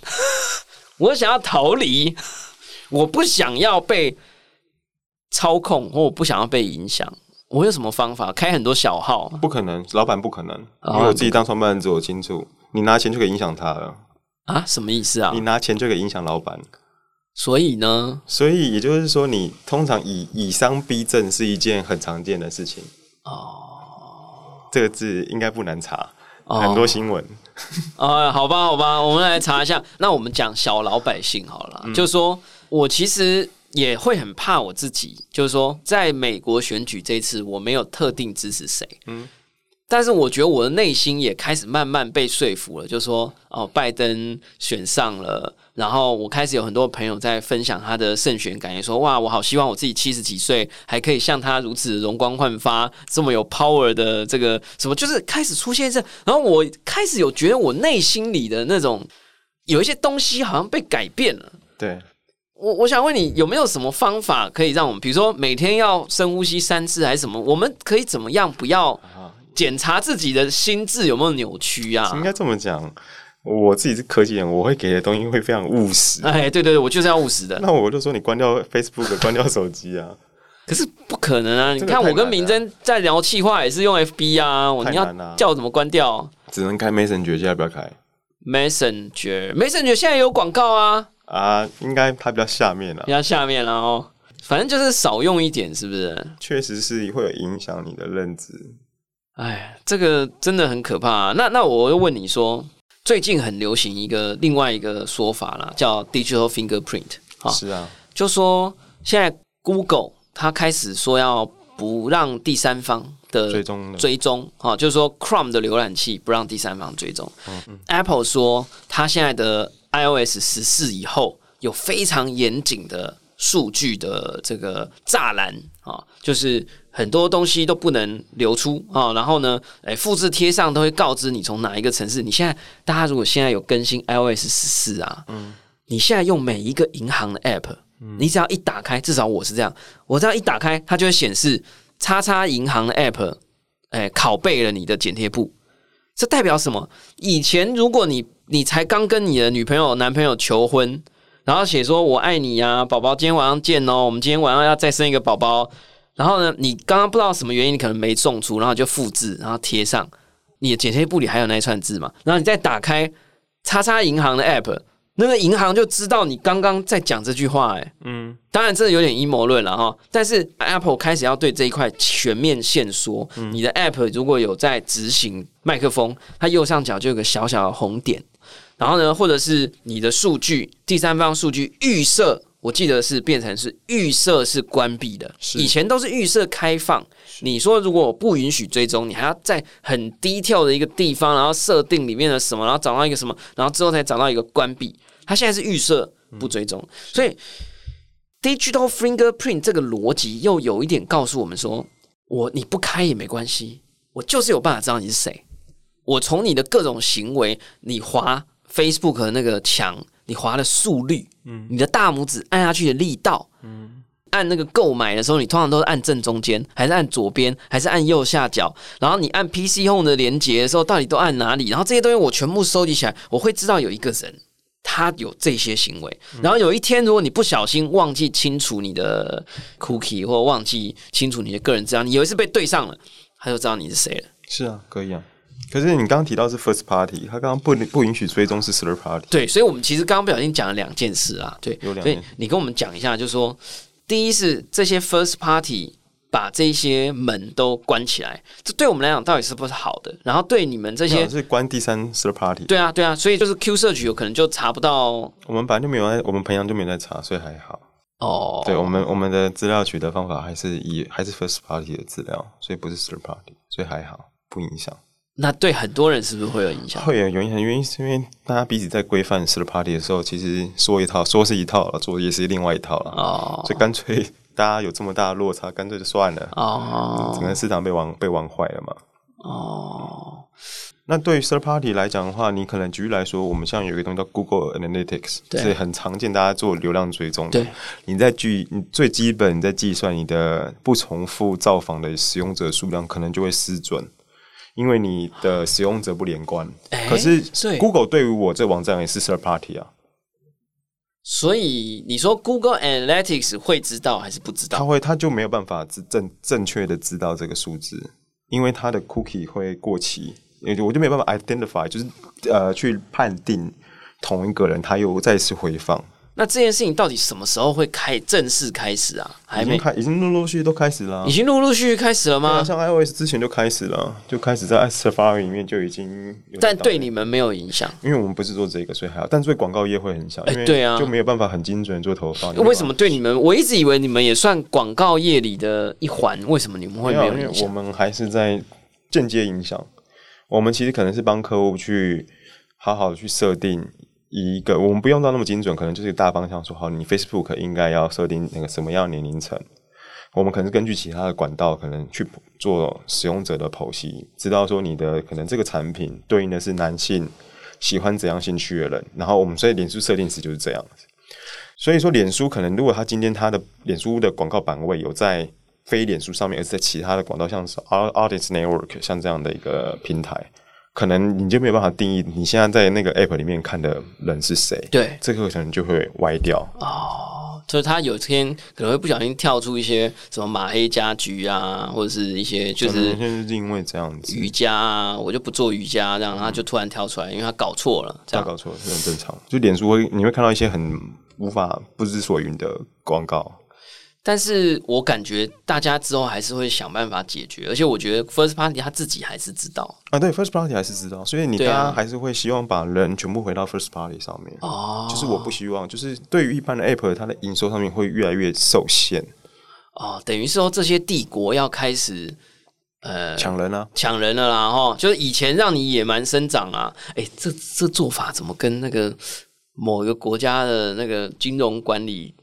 我想要逃离，我不想要被操控，或我不想要被影响，我有什么方法？开很多小号？不可能，老板不可能，因为我自己当创办人，我清楚，你拿钱就可以影响他了啊？什么意思啊？你拿钱就可以影响老板。所以呢？所以也就是说，你通常以以伤逼政是一件很常见的事情哦。这个字应该不难查，很多新闻。啊，好吧，好吧，我们来查一下。那我们讲小老百姓好了，就是说我其实也会很怕我自己，就是说在美国选举这次，我没有特定支持谁，嗯。但是我觉得我的内心也开始慢慢被说服了，就说哦，拜登选上了，然后我开始有很多朋友在分享他的胜选感言，说哇，我好希望我自己七十几岁还可以像他如此容光焕发，这么有 power 的这个什么，就是开始出现这，然后我开始有觉得我内心里的那种有一些东西好像被改变了。对，我我想问你有没有什么方法可以让我们，比如说每天要深呼吸三次还是什么，我们可以怎么样不要？检查自己的心智有没有扭曲啊？应该这么讲，我自己是科技人，我会给的东西会非常务实。哎，对对对，我就是要务实的。那我就说你关掉 Facebook，关掉手机啊。可是不可能啊！你看我跟明真在聊气话，也是用 FB 啊。我你要叫我怎么关掉？只能开 Messenger，现在不要开 Messenger，Messenger 现在有广告啊。啊，应该它比较下面了，比较下面了哦。反正就是少用一点，是不是？确实是会有影响你的认知。哎，这个真的很可怕。那那我又问你说，最近很流行一个另外一个说法啦，叫 digital fingerprint。是啊，就说现在 Google 它开始说要不让第三方的追踪追踪，哈，就是说 Chrome 的浏览器不让第三方追踪。Apple 说它现在的 iOS 十四以后有非常严谨的数据的这个栅栏啊，就是。很多东西都不能流出啊，然后呢，哎，复制贴上都会告知你从哪一个城市。你现在大家如果现在有更新 iOS 十四啊，嗯，你现在用每一个银行的 App，你只要一打开，至少我是这样，我这样一打开，它就会显示叉叉银行的 App，哎，拷贝了你的剪贴簿。这代表什么？以前如果你你才刚跟你的女朋友男朋友求婚，然后写说我爱你呀，宝宝，今天晚上见哦，我们今天晚上要再生一个宝宝。然后呢，你刚刚不知道什么原因，你可能没送出，然后就复制，然后贴上你的剪贴簿里还有那一串字嘛？然后你再打开叉叉银行的 app，那个银行就知道你刚刚在讲这句话，哎，嗯，当然这有点阴谋论了哈。但是 Apple 开始要对这一块全面限缩，你的 app 如果有在执行麦克风，它右上角就有个小小的红点，然后呢，或者是你的数据第三方数据预设。我记得是变成是预设是关闭的，以前都是预设开放。你说如果我不允许追踪，你还要在很低跳的一个地方，然后设定里面的什么，然后找到一个什么，然后之后才找到一个关闭。它现在是预设不追踪，所以 digital fingerprint 这个逻辑又有一点告诉我们说，我你不开也没关系，我就是有办法知道你是谁。我从你的各种行为，你滑 Facebook 的那个墙。你滑的速率，嗯，你的大拇指按下去的力道，嗯，按那个购买的时候，你通常都是按正中间，还是按左边，还是按右下角？然后你按 PC Home 的连接的时候，到底都按哪里？然后这些东西我全部收集起来，我会知道有一个人他有这些行为。然后有一天，如果你不小心忘记清除你的 Cookie，或忘记清除你的个人资料，你有一次被对上了，他就知道你是谁了。是啊，可以啊。可是你刚刚提到是 first party，他刚刚不不允许追踪是 third party。对，所以我们其实刚刚不小心讲了两件事啊。对，有两所以你跟我们讲一下，就是说，第一是这些 first party 把这些门都关起来，这对我们来讲到底是不是好的？然后对你们这些是关第三 third party。对啊，对啊，所以就是 Q 社区有可能就查不到。我们本来就没有在，我们平常就没有在查，所以还好。哦，对我们我们的资料取得方法还是以还是 first party 的资料，所以不是 third party，所以还好，不影响。那对很多人是不是会有影响？会有有影响，原因是因为大家彼此在规范 third party 的时候，其实说一套说是一套了，做也是另外一套了。哦，所以干脆大家有这么大的落差，干脆就算了。哦，整个市场被玩被玩坏了嘛。哦。那对于 third party 来讲的话，你可能举例来说，我们像有一个东西叫 Google Analytics，是很常见，大家做流量追踪的。你在计你最基本在计算你的不重复造访的使用者数量，可能就会失准，因为你的使用者不连贯。可是 Google 对于我这网站也是 third party 啊。所以你说 Google Analytics 会知道还是不知道？他会，他就没有办法正正确的知道这个数字，因为他的 cookie 会过期。我就没办法 identify，就是呃，去判定同一个人，他又再次回放。那这件事情到底什么时候会开正式开始啊？还没开，已经陆陆续续都开始了。已经陆陆续续开始了吗？像 iOS 之前就开始了，就开始在 Safari 里面就已经。但对你们没有影响，因为我们不是做这个，所以还好。但对广告业会很小，哎，对啊，就没有办法很精准做投放。为什么对你们？我一直以为你们也算广告业里的一环，为什么你们会没有影响？我们还是在间接影响。我们其实可能是帮客户去好好的去设定一个，我们不用到那么精准，可能就是大方向说好，你 Facebook 应该要设定那个什么样年龄层。我们可能根据其他的管道，可能去做使用者的剖析，知道说你的可能这个产品对应的是男性喜欢怎样兴趣的人。然后我们所以脸书设定词就是这样子。所以说脸书可能如果他今天他的脸书的广告版位有在。非脸书上面，而在其他的广告，像是 Artist Network，像这样的一个平台，可能你就没有办法定义你现在在那个 App 里面看的人是谁。对，这个可能就会歪掉。哦，就是他有天可能会不小心跳出一些什么马黑家居啊，或者是一些就是就是因为这样子瑜伽啊，我就不做瑜伽，这样他就突然跳出来，因为他搞错了。这样搞错是很正常。就脸书会你会看到一些很无法不知所云的广告。但是我感觉大家之后还是会想办法解决，而且我觉得 first party 他自己还是知道啊，对 first party 还是知道，所以你大家还是会希望把人全部回到 first party 上面哦。就是我不希望，就是对于一般的 app，它的营收上面会越来越受限哦。等于是说这些帝国要开始呃抢人了，抢人了啦哈。就是以前让你野蛮生长啊，哎，这这做法怎么跟那个某一个国家的那个金融管理？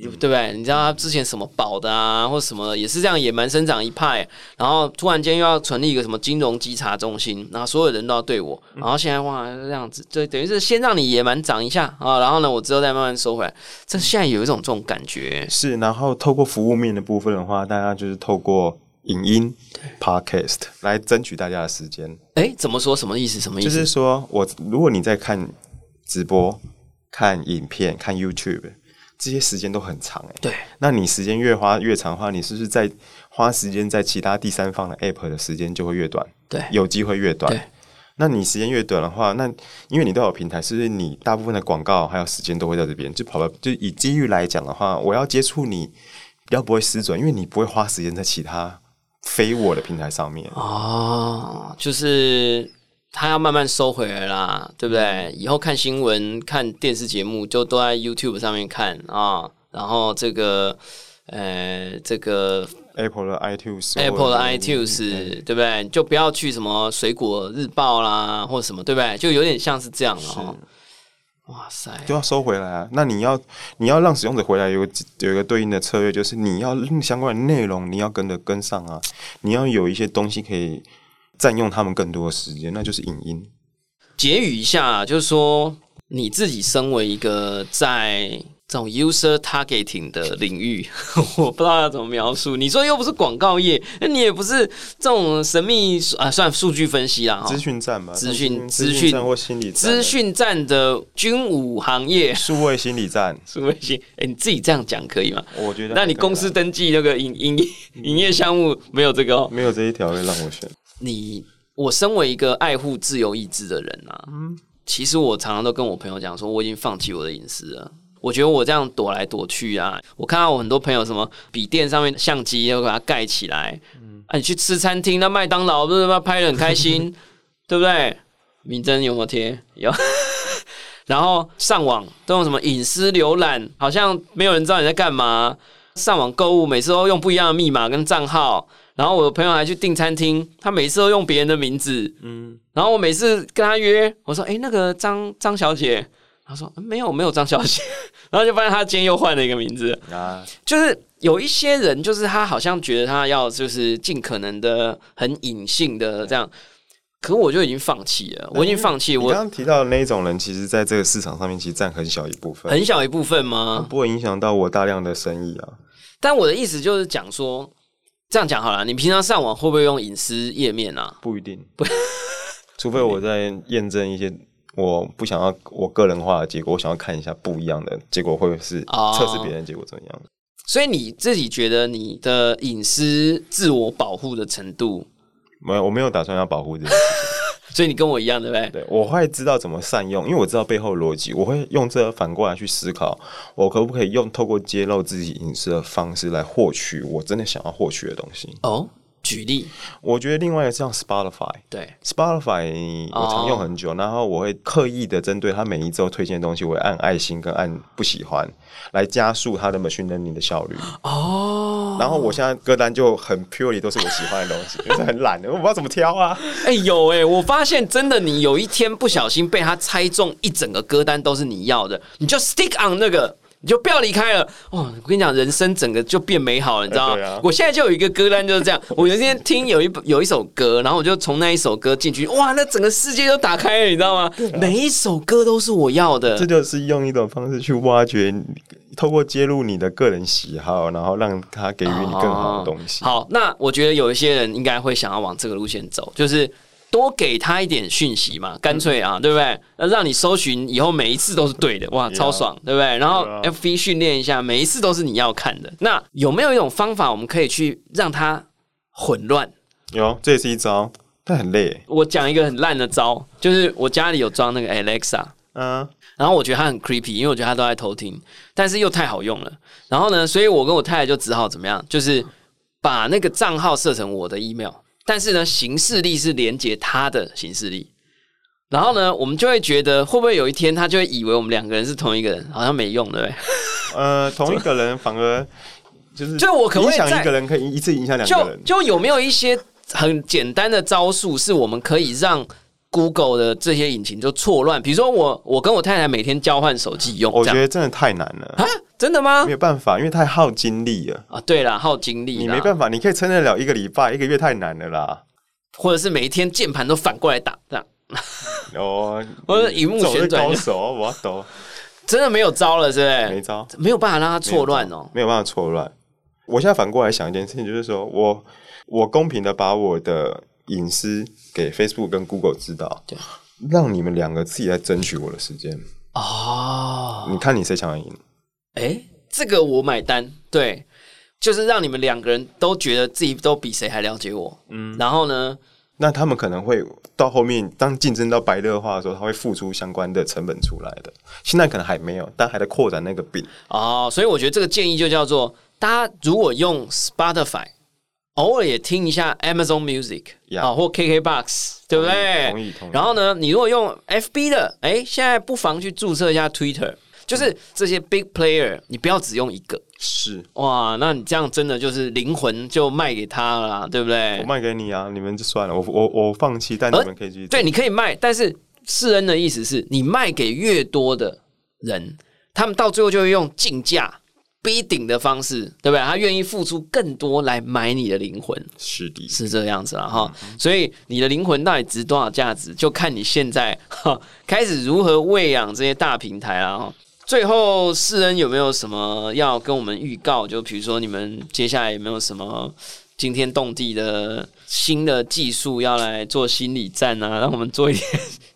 对不对？你知道他之前什么保的啊，或什么也是这样野蛮生长一派，然后突然间又要成立一个什么金融稽查中心，然后所有人都要对我，然后现在哇这样子，就等于是先让你野蛮长一下啊，然后呢我之后再慢慢收回来。这现在有一种这种感觉。是，然后透过服务面的部分的话，大家就是透过影音 podcast 来争取大家的时间。哎，怎么说？什么意思？什么意思？就是说我如果你在看直播、看影片、看 YouTube。这些时间都很长哎，对，那你时间越花越长的话，你是不是在花时间在其他第三方的 app 的时间就会越短？对，有机会越短。那你时间越短的话，那因为你都有平台，是不是你大部分的广告还有时间都会在这边？就跑到就以机遇来讲的话，我要接触你比较不会失准，因为你不会花时间在其他非我的平台上面。哦，就是。他要慢慢收回来啦，对不对？以后看新闻、看电视节目就都在 YouTube 上面看啊。然后这个，呃，这个 Apple 的 iTunes，Apple 的 iTunes，对不对？就不要去什么水果日报啦，或者什么，对不对？就有点像是这样了。哇塞，就要收回来啊！那你要你要让使用者回来，有有一个对应的策略，就是你要相关的内容你要跟着跟上啊，你要有一些东西可以。占用他们更多的时间，那就是影音。结语一下，就是说你自己身为一个在这种 user targeting 的领域，我不知道要怎么描述。你说又不是广告业，那你也不是这种神秘啊，算数据分析啦，资讯站嘛，资讯资讯或心理资讯站的军武行业，数位心理站，数位心。哎，你自己这样讲可以吗？我觉得，那你公司登记那个营营营业项目没有这个，没有这一条会让我选。你我身为一个爱护自由意志的人啊，嗯，其实我常常都跟我朋友讲说，我已经放弃我的隐私了。我觉得我这样躲来躲去啊，我看到我很多朋友什么笔电上面相机要把它盖起来，嗯，啊，你去吃餐厅，那麦当劳不是吗？拍的很开心，对不对？明真有没有贴？有。然后上网都用什么隐私浏览，好像没有人知道你在干嘛。上网购物每次都用不一样的密码跟账号。然后我的朋友还去订餐厅，他每次都用别人的名字。嗯。然后我每次跟他约，我说：“哎，那个张张小姐。”他说：“没有，没有张小姐。”然后就发现他今天又换了一个名字啊。就是有一些人，就是他好像觉得他要就是尽可能的很隐性的这样。可我就已经放弃了，我已经放弃。我刚刚提到的那种人，其实在这个市场上面其实占很小一部分，很小一部分吗？不会影响到我大量的生意啊。但我的意思就是讲说，这样讲好了。你平常上网会不会用隐私页面啊？不一定，不，除非我在验证一些我不想要我个人化的结果，我想要看一下不一样的结果，会不会是测试别人结果怎么样？所以你自己觉得你的隐私自我保护的程度？没有，我没有打算要保护这件事情，所以你跟我一样，对不对？对，我会知道怎么善用，因为我知道背后逻辑，我会用这反过来去思考，我可不可以用透过揭露自己隐私的方式来获取我真的想要获取的东西？哦。举例，我觉得另外一个像 Spotify，对 Spotify 我常用很久，然后我会刻意的针对他每一周推荐的东西，我会按爱心跟按不喜欢，来加速他的 machine learning 的效率。哦，然后我现在歌单就很 purely 都是我喜欢的东西，就是很懒的，我不知道怎么挑啊。哎，有哎，我发现真的，你有一天不小心被他猜中一整个歌单都是你要的，你就 stick on 那个。你就不要离开了哦！我跟你讲，人生整个就变美好了，你知道吗？我现在就有一个歌单就是这样。我有一天听有一有一首歌，然后我就从那一首歌进去，哇，那整个世界都打开了，你知道吗？每一首歌都是我要的。这就是用一种方式去挖掘，透过揭露你的个人喜好，然后让他给予你更好的东西。好，那我觉得有一些人应该会想要往这个路线走，就是。多给他一点讯息嘛，干脆啊，对不对？那让你搜寻以后每一次都是对的，哇，超爽，对不对？然后 F B 训练一下，每一次都是你要看的。那有没有一种方法，我们可以去让它混乱？有，这也是一招，但很累。我讲一个很烂的招，就是我家里有装那个 Alexa，嗯，然后我觉得它很 creepy，因为我觉得它都在偷听，但是又太好用了。然后呢，所以我跟我太太就只好怎么样，就是把那个账号设成我的 email。但是呢，形式力是连接他的形式力，然后呢，我们就会觉得会不会有一天他就会以为我们两个人是同一个人，好像没用，对不对？呃，同一个人反而就是就我可影响一个人，可以一次影响两个人。就有没有一些很简单的招数，是我们可以让？Google 的这些引擎就错乱，比如说我我跟我太太每天交换手机用，我觉得真的太难了啊！真的吗？没有办法，因为太耗精力了啊！对啦，耗精力，你没办法，你可以撑得了一个礼拜、一个月，太难了啦。或者是每一天键盘都反过来打这样，哦，或者荧幕旋转，高手我懂，真的没有招了，是不是？没招，没有办法让它错乱哦，没有办法错乱。我现在反过来想一件事情，就是说我我公平的把我的隐私给 Facebook 跟 Google 知道，对。让你们两个自己来争取我的时间哦，你看你谁抢赢？哎，这个我买单。对，就是让你们两个人都觉得自己都比谁还了解我。嗯，然后呢？那他们可能会到后面，当竞争到白热化的时候，他会付出相关的成本出来的。现在可能还没有，但还在扩展那个饼。哦，所以我觉得这个建议就叫做：大家如果用 Spotify。偶尔也听一下 Amazon Music 啊，或 KKBox，对不对？同意同意。然后呢，你如果用 FB 的，哎，现在不妨去注册一下 Twitter，就是这些 Big Player，你不要只用一个。是哇，那你这样真的就是灵魂就卖给他了，对不对？我卖给你啊，你们就算了，我我我放弃，但你们可以继续。对，你可以卖，但是世恩的意思是你卖给越多的人，他们到最后就会用竞价。逼顶的方式，对不对？他愿意付出更多来买你的灵魂，是的，是这样子了哈。所以你的灵魂到底值多少价值，就看你现在哈开始如何喂养这些大平台了哈。最后，世恩有没有什么要跟我们预告？就比如说，你们接下来有没有什么惊天动地的新的技术要来做心理战啊？让我们做一点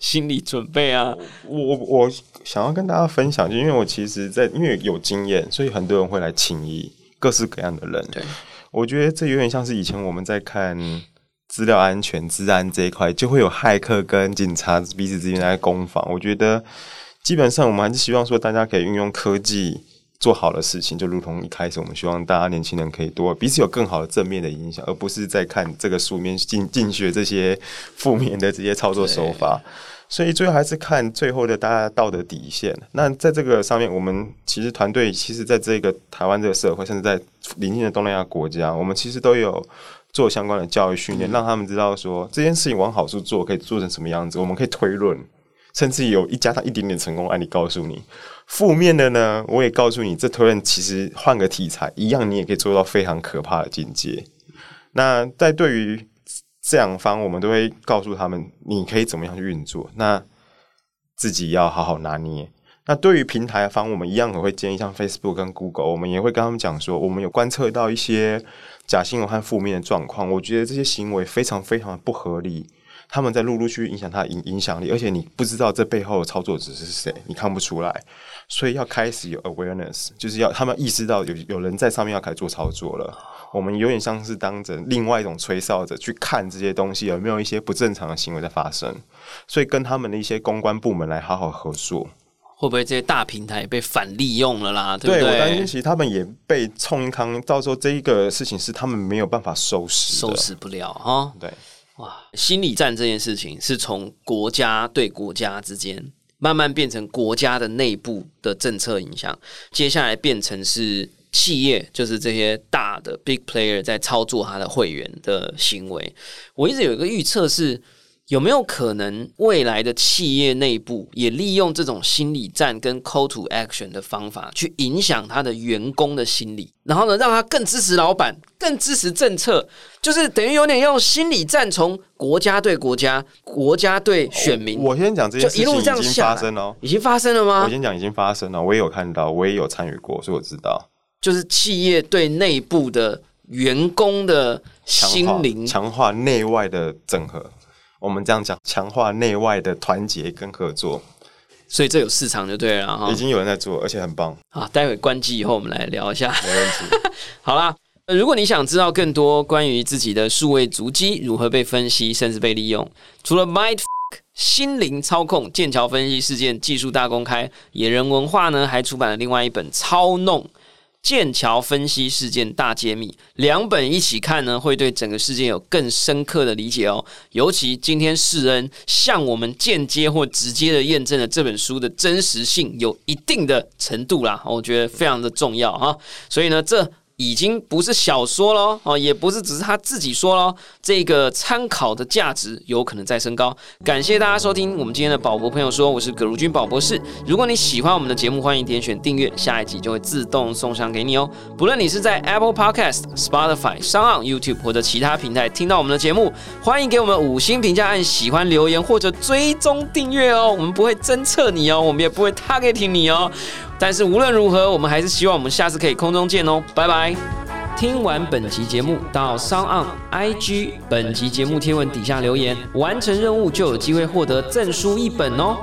心理准备啊！我 我。想要跟大家分享，就因为我其实，在因为有经验，所以很多人会来请益各式各样的人。对，我觉得这有点像是以前我们在看资料安全、治安这一块，就会有骇客跟警察彼此之间在攻防。我觉得基本上我们还是希望说，大家可以运用科技做好的事情，就如同一开始我们希望大家年轻人可以多彼此有更好的正面的影响，而不是在看这个书面进进学这些负面的这些操作手法。所以最后还是看最后的大家道德底线。那在这个上面，我们其实团队其实在这个台湾这个社会，甚至在邻近的东南亚国家，我们其实都有做相关的教育训练，让他们知道说这件事情往好处做可以做成什么样子。我们可以推论，甚至有一加上一点点成功案例告诉你。负面的呢，我也告诉你，这推论其实换个题材一样，你也可以做到非常可怕的境界。那在对于这两方，我们都会告诉他们，你可以怎么样去运作。那自己要好好拿捏。那对于平台方，我们一样也会建议，像 Facebook 跟 Google，我们也会跟他们讲说，我们有观测到一些假新闻和负面的状况。我觉得这些行为非常非常的不合理，他们在陆陆续续影响他影影响力，而且你不知道这背后的操作者是谁，你看不出来。所以要开始有 awareness，就是要他们意识到有有人在上面要开始做操作了。我们有点像是当着另外一种吹哨者去看这些东西有没有一些不正常的行为在发生，所以跟他们的一些公关部门来好好合作，会不会这些大平台被反利用了啦？对我担心，其实他们也被冲一康，到时候这一个事情是他们没有办法收拾，收拾不了哈。对，哇，心理战这件事情是从国家对国家之间慢慢变成国家的内部的政策影响，接下来变成是。企业就是这些大的 big player 在操作他的会员的行为。我一直有一个预测是，有没有可能未来的企业内部也利用这种心理战跟 call to action 的方法，去影响他的员工的心理，然后呢，让他更支持老板，更支持政策，就是等于有点用心理战从国家对国家，国家对选民。我先讲这件事情已经发生了，已经发生了吗？我先讲已经发生了，我也有看到，我也有参与过，所以我知道。就是企业对内部的员工的心灵强化内外的整合，我们这样讲，强化内外的团结跟合作，所以这有市场就对了哈。已经有人在做，而且很棒。好，待会关机以后我们来聊一下。没问题。好啦，如果你想知道更多关于自己的数位足迹如何被分析，甚至被利用，除了 Mind 心灵操控剑桥分析事件技术大公开，野人文化呢还出版了另外一本操弄。剑桥分析事件大揭秘，两本一起看呢，会对整个事件有更深刻的理解哦。尤其今天世恩向我们间接或直接的验证了这本书的真实性，有一定的程度啦，我觉得非常的重要哈。所以呢，这。已经不是小说喽，哦，也不是只是他自己说喽，这个参考的价值有可能再升高。感谢大家收听我们今天的宝博朋友说，我是葛如君宝博士。如果你喜欢我们的节目，欢迎点选订阅，下一集就会自动送上给你哦。不论你是在 Apple Podcast、Spotify、s o n YouTube 或者其他平台听到我们的节目，欢迎给我们五星评价、按喜欢、留言或者追踪订阅哦。我们不会侦测你哦，我们也不会 target 你哦。但是无论如何，我们还是希望我们下次可以空中见哦，拜拜！听完本集节目，到 s o n IG 本集节目贴文底下留言，完成任务就有机会获得证书一本哦。